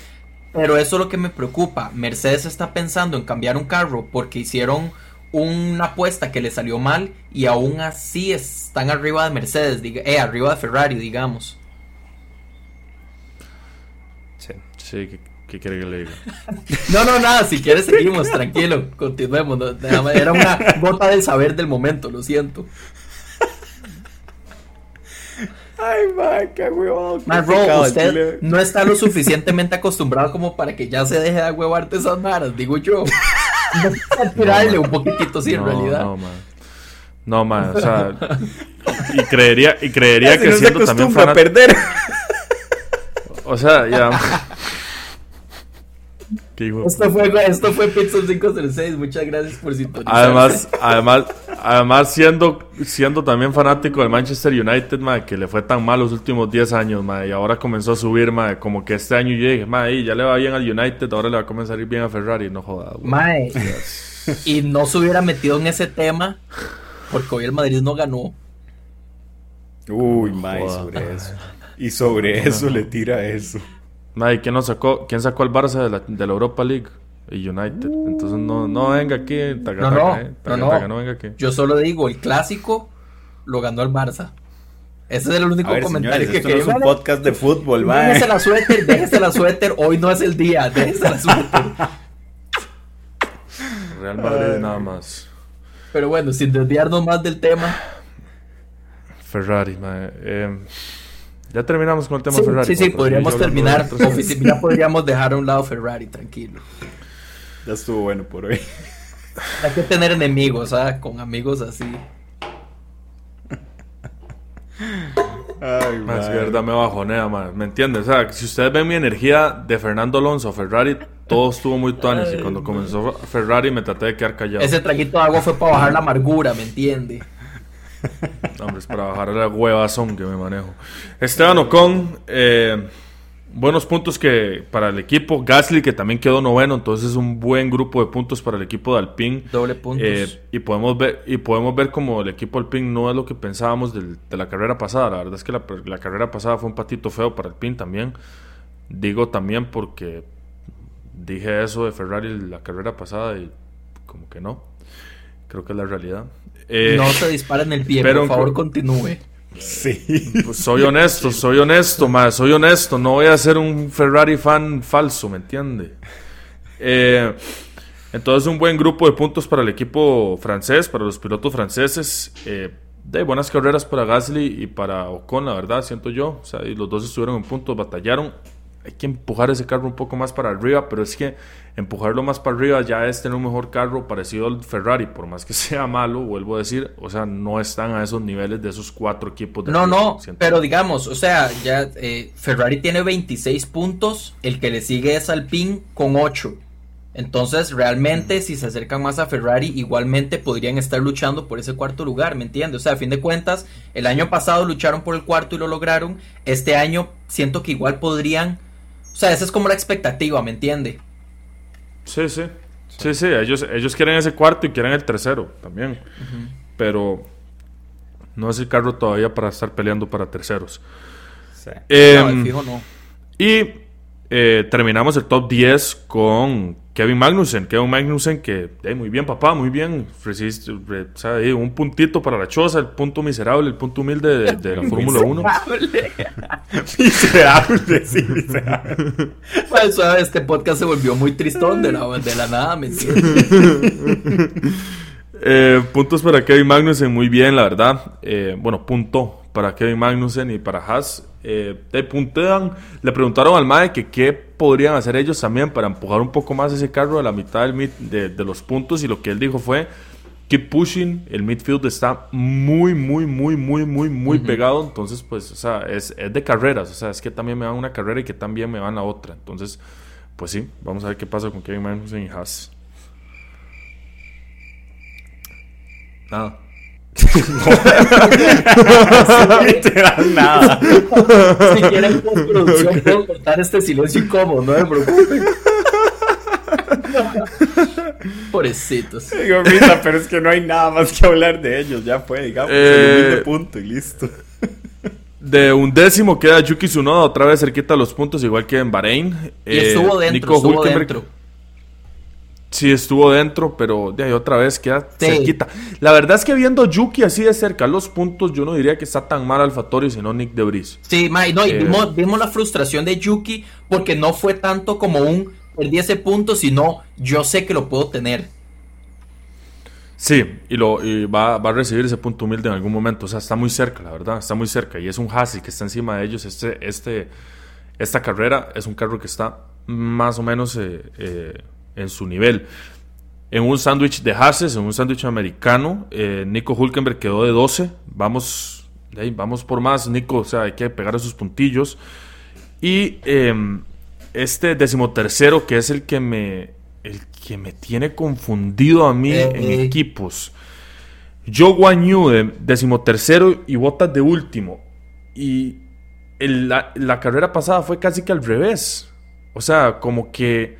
Pero eso es lo que me preocupa. Mercedes está pensando en cambiar un carro porque hicieron una apuesta que le salió mal y aún así están arriba de Mercedes, eh, arriba de Ferrari, digamos. Sí. sí, ¿Qué quiere que le diga? No, no, nada, si quieres seguimos, tranquilo, continuemos. no, nada más, era una gota del saber del momento, lo siento. Ay, ma, qué huevón. Man, usted no está lo suficientemente acostumbrado como para que ya se deje de huevarte esas maras, digo yo. No tirarle un poquitito, sí, en no, realidad. No, man. No, man, o sea. Y creería, y creería que no se siendo también a perder. O sea, ya. Qué hijo de Esto fue, esto fue Pizza 506, muchas gracias por sintonizar. Además, además, además siendo, siendo también fanático del Manchester United, ma, que le fue tan mal los últimos 10 años, ma, y ahora comenzó a subir, ma, como que este año yo dije, ma, ahí ya le va bien al United, ahora le va a comenzar a ir bien a Ferrari, no joda, y no se hubiera metido en ese tema porque hoy el Madrid no ganó. Uy, ma, y Joda. sobre eso. Y sobre eso le tira eso. Ma, ¿y quién nos sacó? ¿Quién sacó al Barça de la, de la Europa League? El United. Entonces no, no venga aquí, taca, No, no, taca, eh, no, no. no venga aquí. Yo solo digo, el clásico lo ganó el Barça. Ese es el único ver, comentario señores, que esto no es un quería. podcast de fútbol, ma. Déjese la suéter, déjese la suéter. Hoy no es el día, déjese la suéter. Real Madrid nada más. Pero bueno, sin desviarnos más del tema. Ferrari, ma, eh, ya terminamos con el tema Sí, Ferrari. sí, sí, podríamos terminar. Ya podríamos dejar a un lado Ferrari, tranquilo. Ya estuvo bueno por hoy. Hay que tener enemigos, ¿ah? Con amigos así. Ay, Ma, es que verdad me bajonea, ma, ¿me entiendes? O sea, si ustedes ven mi energía de Fernando Alonso, Ferrari, todo estuvo muy tuanis y cuando comenzó Ferrari me traté de quedar callado. Ese traguito de agua fue para bajar la amargura, ¿me entiende? Hombre, es para bajar la huevazón que me manejo. Esteban Ocon, eh, buenos puntos que para el equipo. Gasly, que también quedó noveno, entonces es un buen grupo de puntos para el equipo de Alpine. Doble puntos. Eh, y podemos ver y podemos ver como el equipo Alpine no es lo que pensábamos del- de la carrera pasada. La verdad es que la, la carrera pasada fue un patito feo para Alpine también. Digo también porque dije eso de Ferrari la carrera pasada y como que no. Creo que es la realidad. Eh, no se dispara en el pie, pero- por favor, continúe. Sí. pues soy honesto, soy honesto, más soy honesto. No voy a ser un Ferrari fan falso, ¿me entiende? Eh, entonces, un buen grupo de puntos para el equipo francés, para los pilotos franceses. Eh, de buenas carreras para Gasly y para Ocon, la verdad, siento yo. O sea, y los dos estuvieron en puntos, batallaron. Hay que empujar ese carro un poco más para arriba, pero es que empujarlo más para arriba ya es tener un mejor carro parecido al Ferrari, por más que sea malo, vuelvo a decir, o sea, no están a esos niveles de esos cuatro equipos. De No, no, siento pero digamos, o sea, ya eh, Ferrari tiene 26 puntos, el que le sigue es Alpine con 8. Entonces, realmente, si se acercan más a Ferrari, igualmente podrían estar luchando por ese cuarto lugar, ¿me entiendes? O sea, a fin de cuentas, el año pasado lucharon por el cuarto y lo lograron. Este año siento que igual podrían. O sea, esa es como la expectativa, ¿me entiende? Sí, sí. Sí, sí, ellos, ellos quieren ese cuarto y quieren el tercero también. Pero no es el carro todavía para estar peleando para terceros. Sí. Eh, no, fijo no. y eh, terminamos el top 10 con Kevin Magnussen. Kevin Magnussen que, muy bien papá, muy bien. Resiste, re- un puntito para la choza, el punto miserable, el punto humilde de, de la Fórmula 1. Miserable, sí, miserable. Pues, suave, este podcast se volvió muy tristón de la, de la nada, ¿me? Eh, puntos para Kevin Magnussen, muy bien, la verdad. Eh, bueno, punto para Kevin Magnussen y para Haas. Eh, te puntean, le preguntaron al MAE que qué podrían hacer ellos también para empujar un poco más ese carro a la mitad del mid- de, de los puntos. Y lo que él dijo fue: Keep pushing. El midfield está muy, muy, muy, muy, muy, muy pegado. Entonces, pues, o sea, es, es de carreras. O sea, es que también me van una carrera y que también me van la otra. Entonces, pues sí, vamos a ver qué pasa con Kevin Magnussen y Haas. Nada. Literal, nada. Si quieren postproducción, puedo cortar este silencio incómodo, no me preocupen. Pobrecitos. Digo, pero es que no hay nada más que hablar de ellos. Ya fue, digamos. Eh, punto y listo. De un décimo queda Yuki Tsunoda otra vez cerquita a los puntos, igual que en Bahrein. Y Eh, estuvo dentro, Nico estuvo dentro. Sí, estuvo dentro, pero de ahí otra vez queda cerquita. La verdad es que viendo Yuki así de cerca los puntos, yo no diría que está tan mal Alfatorio, sino Nick Debris. Sí, no, y eh, vimos, la frustración de Yuki porque no fue tanto como un perdí ese punto, sino yo sé que lo puedo tener. Sí, y, lo, va, a recibir ese punto humilde en algún momento. O sea, está muy cerca, la verdad, está muy cerca. Y es un Hasi que está encima de ellos. Este, este, esta carrera es un carro que está más o menos... Eh, eh, en su nivel. En un sándwich de Hases, en un sándwich americano, eh, Nico Hulkenberg quedó de 12. Vamos, vamos por más, Nico. O sea, hay que pegar esos puntillos. Y em, este decimotercero, que es el que me, el que me tiene confundido a mí eh, en eh. equipos. Joe Guan Yu de decimotercero y Botas de último. Y la, la carrera pasada fue casi que al revés. O sea, como que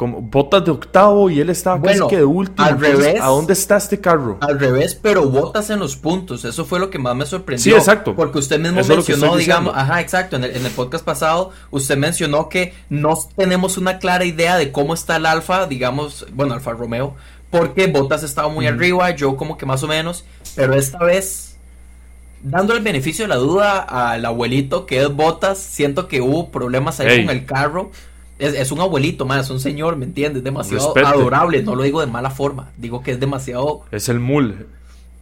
como botas de octavo y él estaba casi que de último. Al revés. ¿A dónde está este carro? Al revés, pero botas en los puntos. Eso fue lo que más me sorprendió. Sí, exacto. Porque usted mismo mencionó, digamos, ajá, exacto. En el, en el, podcast pasado, usted mencionó que no tenemos una clara idea de cómo está el Alfa, digamos, bueno, Alfa Romeo, porque botas estaba muy arriba, yo como que más o menos, pero esta vez dando el beneficio de la duda al abuelito que es Botas, siento que hubo problemas ahí con el carro. Es, un abuelito, más, es un señor, ¿me entiendes? Demasiado adorable, no lo digo de mala forma, digo que es demasiado... Es el mule.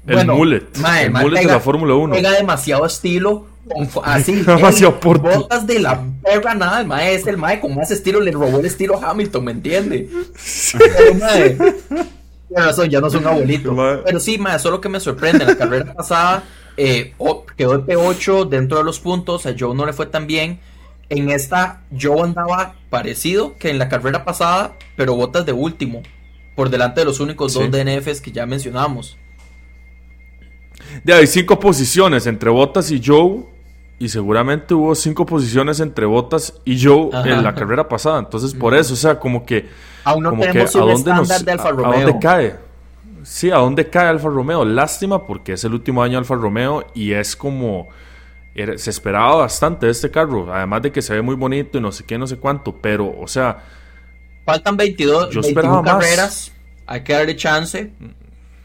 El mullet. el mullet de la Fórmula 1. Pega demasiado estilo, así. demasiado por botas de la perra, nada, el mae es el mae con más estilo, le robó el estilo Hamilton, ¿me entiende? Pero, razón, ya no es un abuelito. Pero sí, mae, eso es lo que me sorprende. En la carrera pasada eh, quedó el P8 dentro de los puntos, a Joe no le fue tan bien. En esta yo andaba parecido que en la carrera pasada, pero botas de último, por delante de los únicos dos DNFs que ya mencionamos. De hay cinco posiciones entre Botas y Joe. Y seguramente hubo cinco posiciones entre Botas y Joe en la carrera pasada. Entonces, por eso, o sea, como que. Aún no tenemos a dónde de Alfa Romeo. ¿A dónde cae? Sí, ¿a dónde cae Alfa Romeo? Lástima porque es el último año de Alfa Romeo y es como se esperaba bastante de este carro, además de que se ve muy bonito y no sé qué, no sé cuánto, pero, o sea... Faltan 22, yo carreras, hay que darle chance,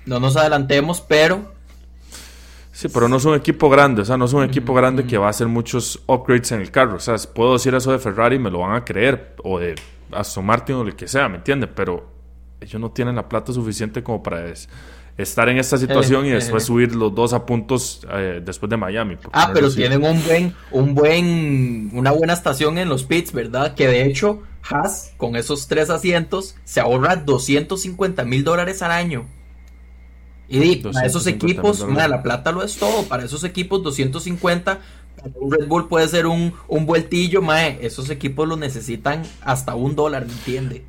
no nos adelantemos, pero... Sí, pero no es un equipo grande, o sea, no es un equipo grande que va a hacer muchos upgrades en el carro, o sea, puedo decir eso de Ferrari, me lo van a creer, o de Aston Martin o el que sea, ¿me entiendes? Pero ellos no tienen la plata suficiente como para eso estar en esta situación y eh, después eh. subir los dos a puntos eh, después de Miami. Ah, pero tienen un buen, un buen, una buena estación en los pits, ¿verdad? Que de hecho Haas con esos tres asientos se ahorra 250 mil dólares al año. Y para esos equipos, la plata lo es todo. Para esos equipos, 250. Para un Red Bull puede ser un, un vueltillo, mae. Esos equipos lo necesitan hasta un dólar, ¿me entiende?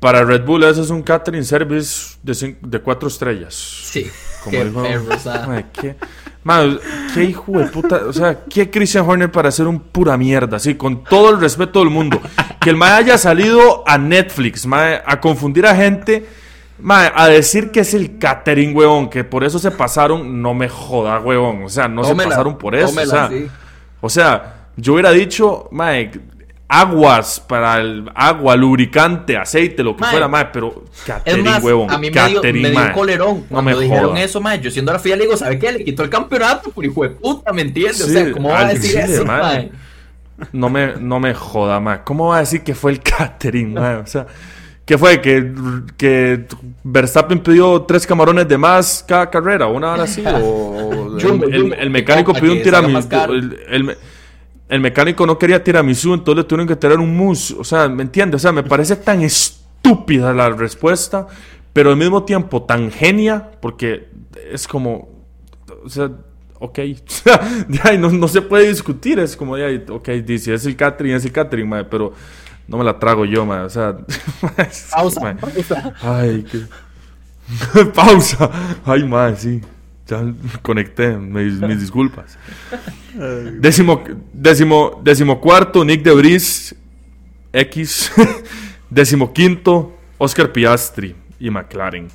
Para Red Bull eso es un catering service de, de cuatro estrellas. Sí. Como qué dijo, ¿qué, qué hijo de puta, o sea, qué Christian Horner para hacer un pura mierda, así, con todo el respeto del mundo. Que el mae haya salido a Netflix, mae, a confundir a gente, mae, a decir que es el catering, huevón, que por eso se pasaron, no me joda, huevón, o sea, no se pasaron por eso, o sea, o sea, yo hubiera dicho, mae, aguas para el agua, lubricante, aceite, lo que fuera, mae, pero catering, es huevón, a mí me dio, me dio colerón cuando me dijeron eso, mae, yo siendo la fila le digo, ¿sabe qué? Le quitó el campeonato, por hijo de puta, ¿me entiendes? o sea, ¿cómo va a decir eso, mae? No me, no me joda, mae, ¿cómo va a decir que fue el catering, mae? O sea... ¿Qué fue? ¿Que, ¿Que Verstappen pidió tres camarones de más cada carrera? ¿Una hora así? ¿O el, mecánico pidió un tiramisú? el, el mecánico no quería tiramisú, entonces le tuvieron que tirar un mousse. O sea, ¿me entiendes? O sea, me parece tan estúpida la respuesta, pero al mismo tiempo tan genia, porque es como, o sea, ok, no, no, se puede discutir, es como, ya, ok, dice, es el catering, es el catering, madre, pero no me la trago yo, madre, o sea, pausa, pausa. Ay, qué... pausa, ay, madre, sí. Ya conecté, mis, disculpas. Décimo, décimo, décimo cuarto, Nick de Bris, X. décimo quinto, Oscar Piastri y McLaren.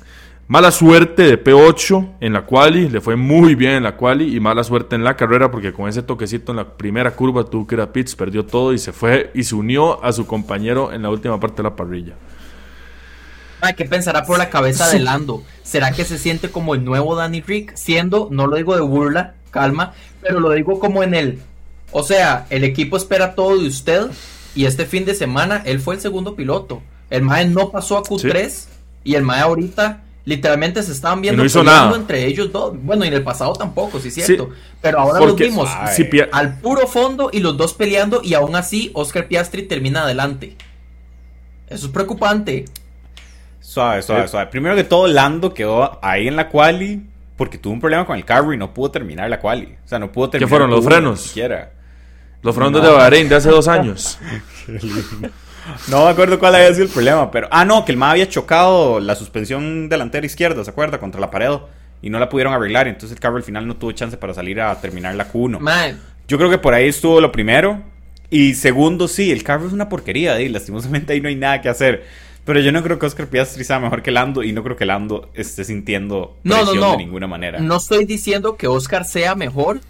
Mala suerte de P8 en la quali, le fue muy bien en la quali y mala suerte en la carrera porque con ese toquecito en la primera curva tuvo que ir a pits, perdió todo y se fue y se unió a su compañero en la última parte de la parrilla. ¿Qué pensará por la cabeza de Lando? ¿Será que se siente como el nuevo Danny Rick? Siendo, no lo digo de burla, calma, pero lo digo como en el. O sea, el equipo espera todo de usted y este fin de semana él fue el segundo piloto. El Mae no pasó a Q3 y el Mae ahorita literalmente se estaban viendo entre ellos dos. Bueno, y en el pasado tampoco, sí es cierto. pero ahora los vimos al puro fondo y los dos peleando y aún así Oscar Piastri termina adelante. Eso es preocupante. Suave, suave, eh. suave. Primero que todo, Lando quedó ahí en la quali porque tuvo un problema con el carro y no pudo terminar la quali. O sea, no pudo terminar. ¿Qué fueron los frenos? Siquiera. Los frenos de Bahrein de hace dos años. no me acuerdo cuál había sido el problema, pero. Ah, no, que el MA había chocado la suspensión delantera izquierda, ¿se acuerda? Contra la pared. Y no la pudieron arreglar. Entonces el carro al final no tuvo chance para salir a terminar la Q1. Yo creo que por ahí estuvo lo primero. Y segundo, sí, el carro es una porquería. Y lastimosamente ahí no hay nada que hacer. Pero yo no creo que Oscar Piastri sea mejor que Lando y no creo que Lando esté sintiendo presión de ninguna manera. No estoy diciendo que Oscar sea mejor,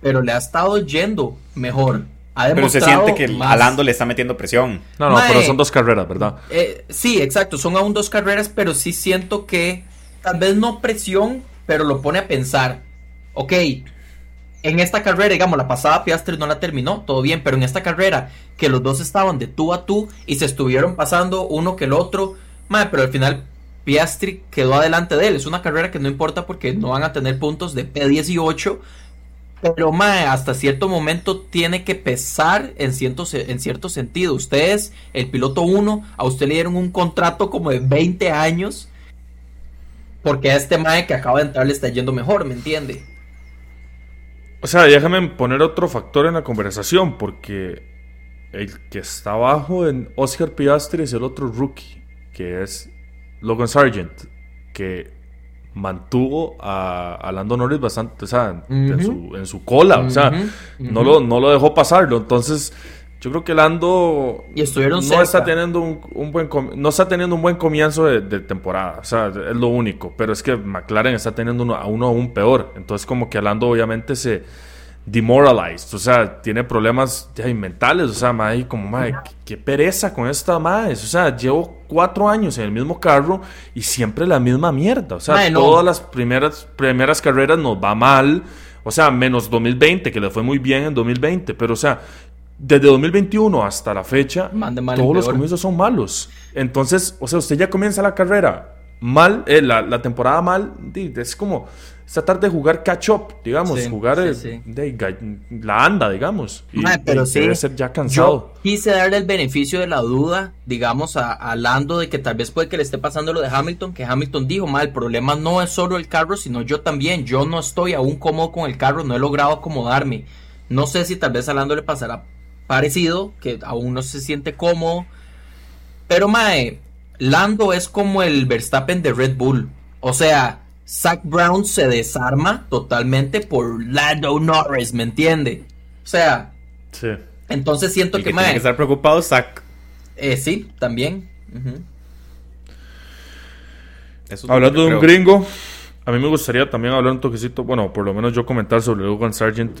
pero le ha estado yendo mejor. pero se siente que a Lando le está metiendo presión. No, no, pero son dos carreras, ¿verdad? Eh, sí, exacto, son aún dos carreras, pero sí siento que tal vez no presión, pero lo pone a pensar. Ok, en esta carrera, digamos, la pasada Piastri no la terminó, todo bien, pero en esta carrera, que los dos estaban de tú a tú y se estuvieron pasando uno que el otro, madre, pero al final Piastri quedó adelante de él. Es una carrera que no importa porque no van a tener puntos de P18, pero madre, hasta cierto momento tiene que pesar en cierto, en cierto sentido. Ustedes, el piloto 1, a usted le dieron un contrato como de 20 años porque a este mae que acaba de entrar le está yendo mejor, ¿me entiende? O sea, déjame poner otro factor en la conversación, porque el que está abajo en Oscar Piastri es el otro rookie, que es Logan Sargent, que mantuvo a, Lando Norris bastante, o sea, en, su, cola, o sea, no, lo, no lo dejó pasarlo. Entonces, yo creo que Lando y estuvieron no está teniendo un, buen no está teniendo un buen comienzo de, temporada, o sea, es lo único, pero es que McLaren está teniendo uno, a uno aún peor, entonces como que Lando obviamente se demoralized, o sea, tiene problemas mentales, o sea, madre, como madre, qué, pereza con esta madre, o sea, llevo cuatro años en el mismo carro y siempre la misma mierda, o sea, todas las primeras, primeras carreras nos va mal, o sea, menos 2020, que le fue muy bien en 2020, pero o sea, desde 2021 hasta la fecha, todos los comienzos son malos. Entonces, o sea, usted ya comienza la carrera mal, eh, la, temporada mal, es como tratar de jugar catch up, digamos, jugar la anda, digamos. Y, pero debe ser ya cansado. quise darle el beneficio de la duda, digamos, a, Lando de que tal vez puede que le esté pasando lo de Hamilton, que Hamilton dijo, mal, el problema no es solo el carro, sino yo también. Yo no estoy aún cómodo con el carro, no he logrado acomodarme. No sé si tal vez a Lando le pasará parecido, que aún no se siente cómodo. Pero Mae, Lando es como el Verstappen de Red Bull. O sea, Zach Brown se desarma totalmente por Lando Norris, ¿me entiende? O sea, sí. entonces siento que, Mae. Tiene que estar preocupado, Zach. Eh, sí, también. Hablando de un gringo, a mí me gustaría también hablar un toquecito, bueno, por lo menos yo comentar sobre Logan Sargent.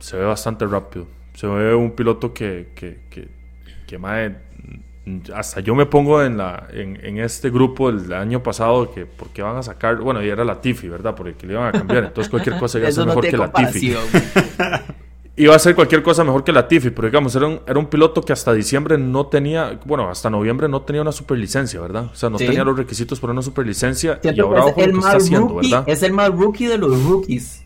Se ve bastante rápido se ve un piloto que, que, que, que hasta yo me pongo en, la, en, este grupo el año pasado que por qué van a sacar, bueno, y era la Tiffy, ¿verdad? Porque le iban a cambiar, entonces cualquier cosa iba a ser mejor que la Tiffy. iba a ser cualquier cosa mejor que la Tiffy, pero digamos, era un, era un piloto que hasta diciembre no tenía, bueno, hasta noviembre no tenía una superlicencia, ¿verdad? O sea, no tenía los requisitos para una superlicencia y ahora ojo lo que está haciendo, ¿verdad? Es el más rookie de los rookies.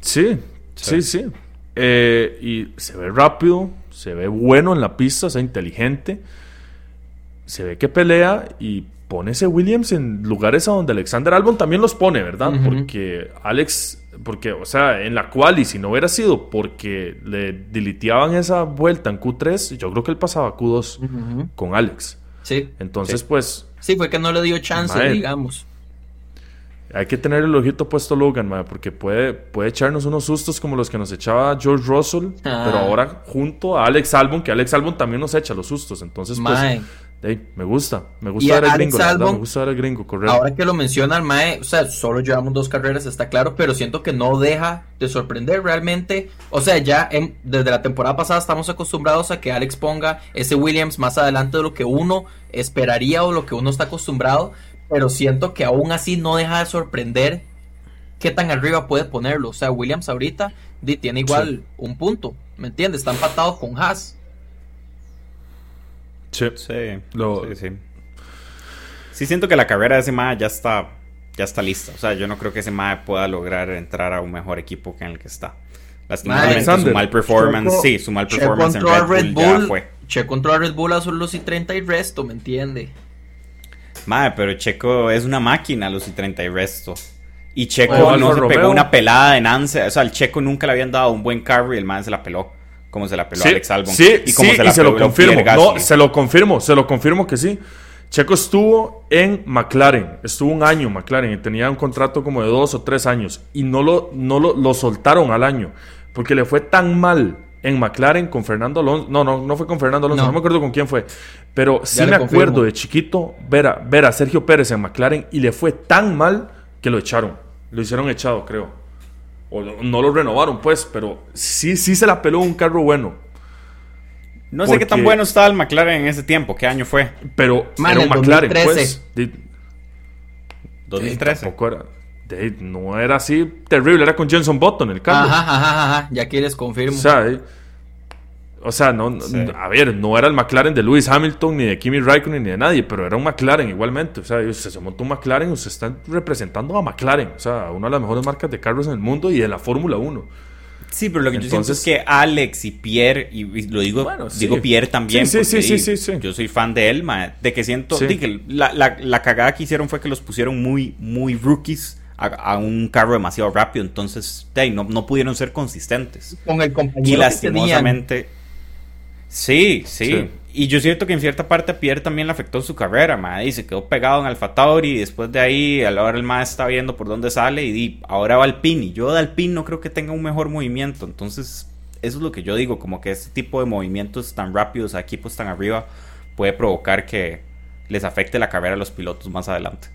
sí, sí. sí. Eh, y se ve rápido, se ve bueno en la pista, se ve inteligente. Se ve que pelea y pone ese Williams en lugares a donde Alexander Albon también los pone, ¿verdad? Porque Alex, porque, o sea, en la cual y si no hubiera sido porque le diliteaban esa vuelta en Q3, yo creo que él pasaba a Q2 con Alex. Sí. Entonces, pues. Sí, fue que no le dio chance, digamos. Hay que tener el ojito puesto Logan, porque puede, puede echarnos unos sustos como los que nos echaba George Russell, pero ah. ahora junto a Alex Albon, que Alex Albon también nos echa los sustos. Entonces, pues, me gusta, me gusta ver el gringo, me gusta ver el gringo, correcto. Ahora que lo menciona el Mae, o sea, solo llevamos dos carreras, está claro, pero siento que no deja de sorprender realmente. O sea, ya desde la temporada pasada estamos acostumbrados a que Alex ponga ese Williams más adelante de lo que uno esperaría o lo que uno está acostumbrado, pero siento que aún así no deja de sorprender qué tan arriba puede ponerlo. O sea, Williams ahorita tiene igual un punto, ¿me entiendes? Está empatado con Haas. Sí. Sí, sí, siento que la carrera de ese MAE ya está, ya está lista. O sea, yo no creo que ese MAE pueda lograr entrar a un mejor equipo que en el que está. Lastimosamente, su mal performance, sí, su mal performance en Red, Bull, ya fue. Che contra Red Bull a los y 30 y resto, ¿me entiende? Mae, pero Checo es una máquina los y 30 y resto. Y Checo no se pegó una pelada de Nance. O sea, al Checo nunca le habían dado un buen carry y el man se la peló como se la peló Alex Albon. Sí, y como se, la se lo confirmo. No, se lo confirmo, se lo confirmo que sí. Checo estuvo en McLaren, estuvo un año en McLaren y tenía un contrato como de dos o tres años y no lo, no lo, soltaron al año porque le fue tan mal en McLaren con Fernando Alonso. No, no, no fue con Fernando Alonso, no, me acuerdo con quién fue. Pero sí me acuerdo de chiquito ver a, ver a Sergio Pérez en McLaren y le fue tan mal que lo echaron. Lo hicieron echado, creo o no lo renovaron, pues, pero sí, sí se la peló un carro bueno. No sé qué tan bueno estaba el McLaren en ese tiempo, qué año fue. Pero era un McLaren, 2013. pues. 2013. era, no era así terrible, era con Jenson Button el carro. Ajá, ajá, ajá, ya aquí les confirmo. O sea, o sea, no, a ver, no era el McLaren de Lewis Hamilton, ni de Kimi Raikkonen, ni de nadie, pero era un McLaren igualmente. O sea, usted se montó un McLaren, usted está representando a McLaren. O sea, una de las mejores marcas de carros en el mundo y de la Fórmula 1. Sí, pero lo que yo siento es que Alex y Pierre, y, lo digo, digo Pierre también, sí, sí, sí, sí, yo soy fan de él, de que siento, que la, la, cagada que hicieron fue que los pusieron muy, muy rookies a, un carro demasiado rápido, entonces no, no pudieron ser consistentes. Con el compañero y lastimosamente, Sí, sí, Y yo siento que en cierta parte a Pierre también le afectó su carrera, ma, y se quedó pegado en Alfa Tauri y después de ahí, a la hora el ma está viendo por dónde sale y ahora va Alpine. Y yo de Alpine no creo que tenga un mejor movimiento. Entonces, eso es lo que yo digo, como que este tipo de movimientos tan rápidos a equipos tan arriba puede provocar que les afecte la carrera a los pilotos más adelante.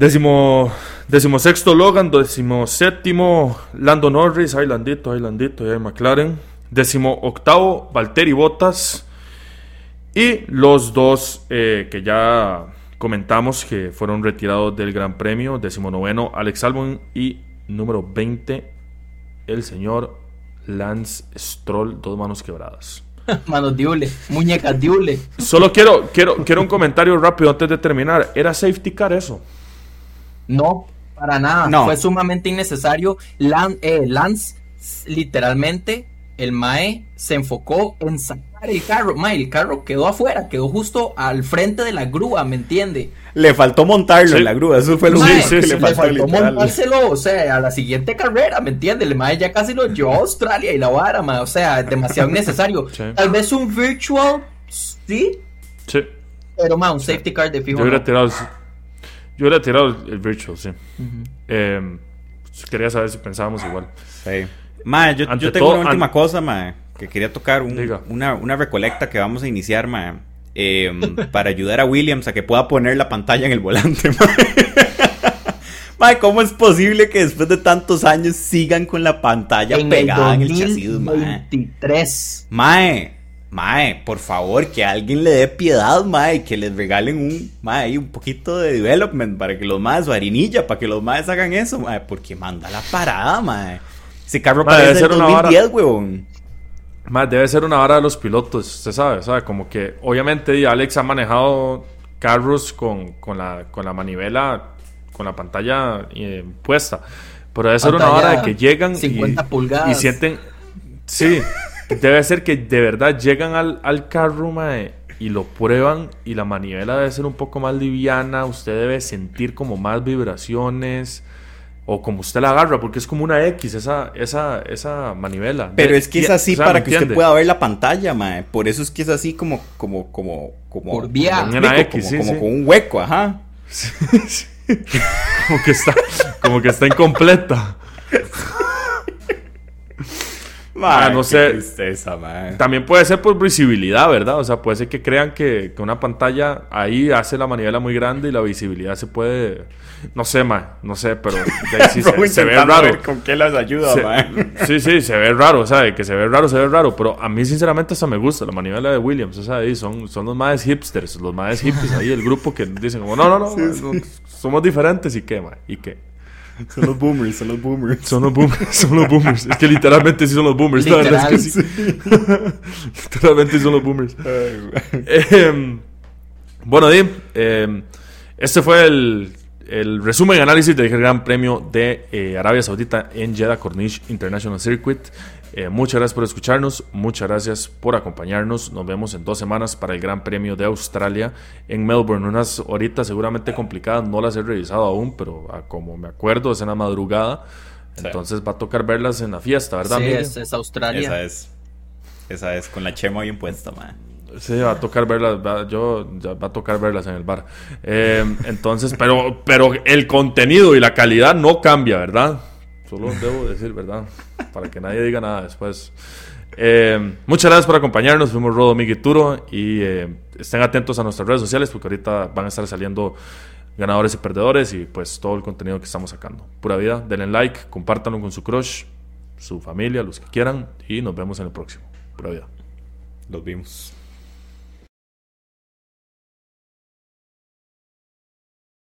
Décimo sexto Logan, décimo séptimo Lando Norris, Highlandito, Highlandito y McLaren. Décimo octavo Valtteri Bottas. Y los dos eh, que ya comentamos que fueron retirados del Gran Premio. Décimo noveno Alex Albon y número 20 el señor Lance Stroll, dos manos quebradas. Manos diule, muñecas diule. Solo quiero, quiero, quiero un comentario rápido antes de terminar. ¿Era safety car eso? No, para nada. Fue sumamente innecesario. Eh, Lance, literalmente, el Mae se enfocó en sacar el carro. Mae, el carro quedó afuera, quedó justo al frente de la grúa, ¿me entiende? Le faltó montarlo en la grúa, eso fue lo único que le faltó. Le faltó montárselo, o sea, a la siguiente carrera, ¿me entiende? El Mae ya casi lo llevó a Australia y la vara, mae, o sea, demasiado innecesario. Tal vez un virtual, sí. Sí. Pero, mae, un safety car de fijo. Yo hubiera tirado yo hubiera tirado el, Virtual, sí. Em, quería saber si pensábamos igual. Sí. Mae, yo, yo tengo una última cosa, mae, que quería tocar. una, una, recolecta que vamos a iniciar, mae. Em, para ayudar a Williams a que pueda poner la pantalla en el volante, mae. ¿cómo es posible que después de tantos años sigan con la pantalla pegada en el chasis, mae? 23. Mae, Mae, por favor, que alguien le dé piedad, mae, que les regalen un, mae, un poquito de development para que los maes, o harinilla, para que los maes hagan eso, mae, porque manda la parada, mae. Ese carro parece ser 2010, huevón. Mae, debe ser una vara de los pilotos, usted sabe, sabe, como que obviamente Alex ha manejado carros con, con, la, con la manivela, con la pantalla eh, puesta, pero debe ser una vara de que llegan y, y sienten, sí. Debe ser que de verdad llegan al, al carro, mae, y lo prueban y la manivela debe ser un poco más liviana, usted debe sentir como más vibraciones o como usted la agarra, porque es como una X esa, esa, esa manivela. Pero es que es así para que usted pueda ver la pantalla, mae. Por eso es que es así como, como, como, como, Por vía. Como, una X, como, como, con un hueco, ajá. como que está, como que está incompleta. Ah, no sé. tristeza, man. También puede ser por visibilidad, ¿verdad? O sea, puede ser que crean que, que una pantalla ahí hace la manivela muy grande y la visibilidad se puede. No sé, ma, no sé, pero sí se, se ve raro. ver ¿Con qué las ayuda, Se- man? sí, sí, se ve raro, ¿sabes? Que se ve raro, se ve raro. Pero a mí, sinceramente, hasta me gusta la manivela de Williams. O sea, ahí son, son los más hipsters, los más hippies ahí, el grupo que dicen, como, no, no, no, no, somos diferentes y qué, ma, y qué. Son los boomers, son los boomers. Son los boomers, son los boomers. Es que literalmente sí son los boomers. La verdad es que Literal. sí. literalmente son los boomers. Eh, bueno, Di, eh, este fue el, el resumen y análisis del Gran Premio de eh, Arabia Saudita en Jeddah Corniche International Circuit. Eh, muchas gracias por escucharnos, muchas gracias por acompañarnos. Nos vemos en dos semanas para el Gran Premio de Australia en Melbourne. Unas horitas seguramente complicadas, no las he revisado aún, pero ah, como me acuerdo es en la madrugada. Sí. Entonces va a tocar verlas en la fiesta, ¿verdad? Sí, es, es Australia. Esa es. Esa es, con la chema bien puesta, man. Sí, va a tocar verlas, va, yo, ya va a tocar verlas en el bar. Eh, entonces, pero, pero el contenido y la calidad no cambia, ¿verdad? Solo debo decir, ¿verdad? Para que nadie diga nada después. Eh, muchas gracias por acompañarnos. Fuimos Rodo, Miguel Turo. Y eh, estén atentos a nuestras redes sociales porque ahorita van a estar saliendo ganadores y perdedores y pues todo el contenido que estamos sacando. Pura vida, denle like, compártanlo con su crush, su familia, los que quieran. Y nos vemos en el próximo. Pura vida. Los vimos.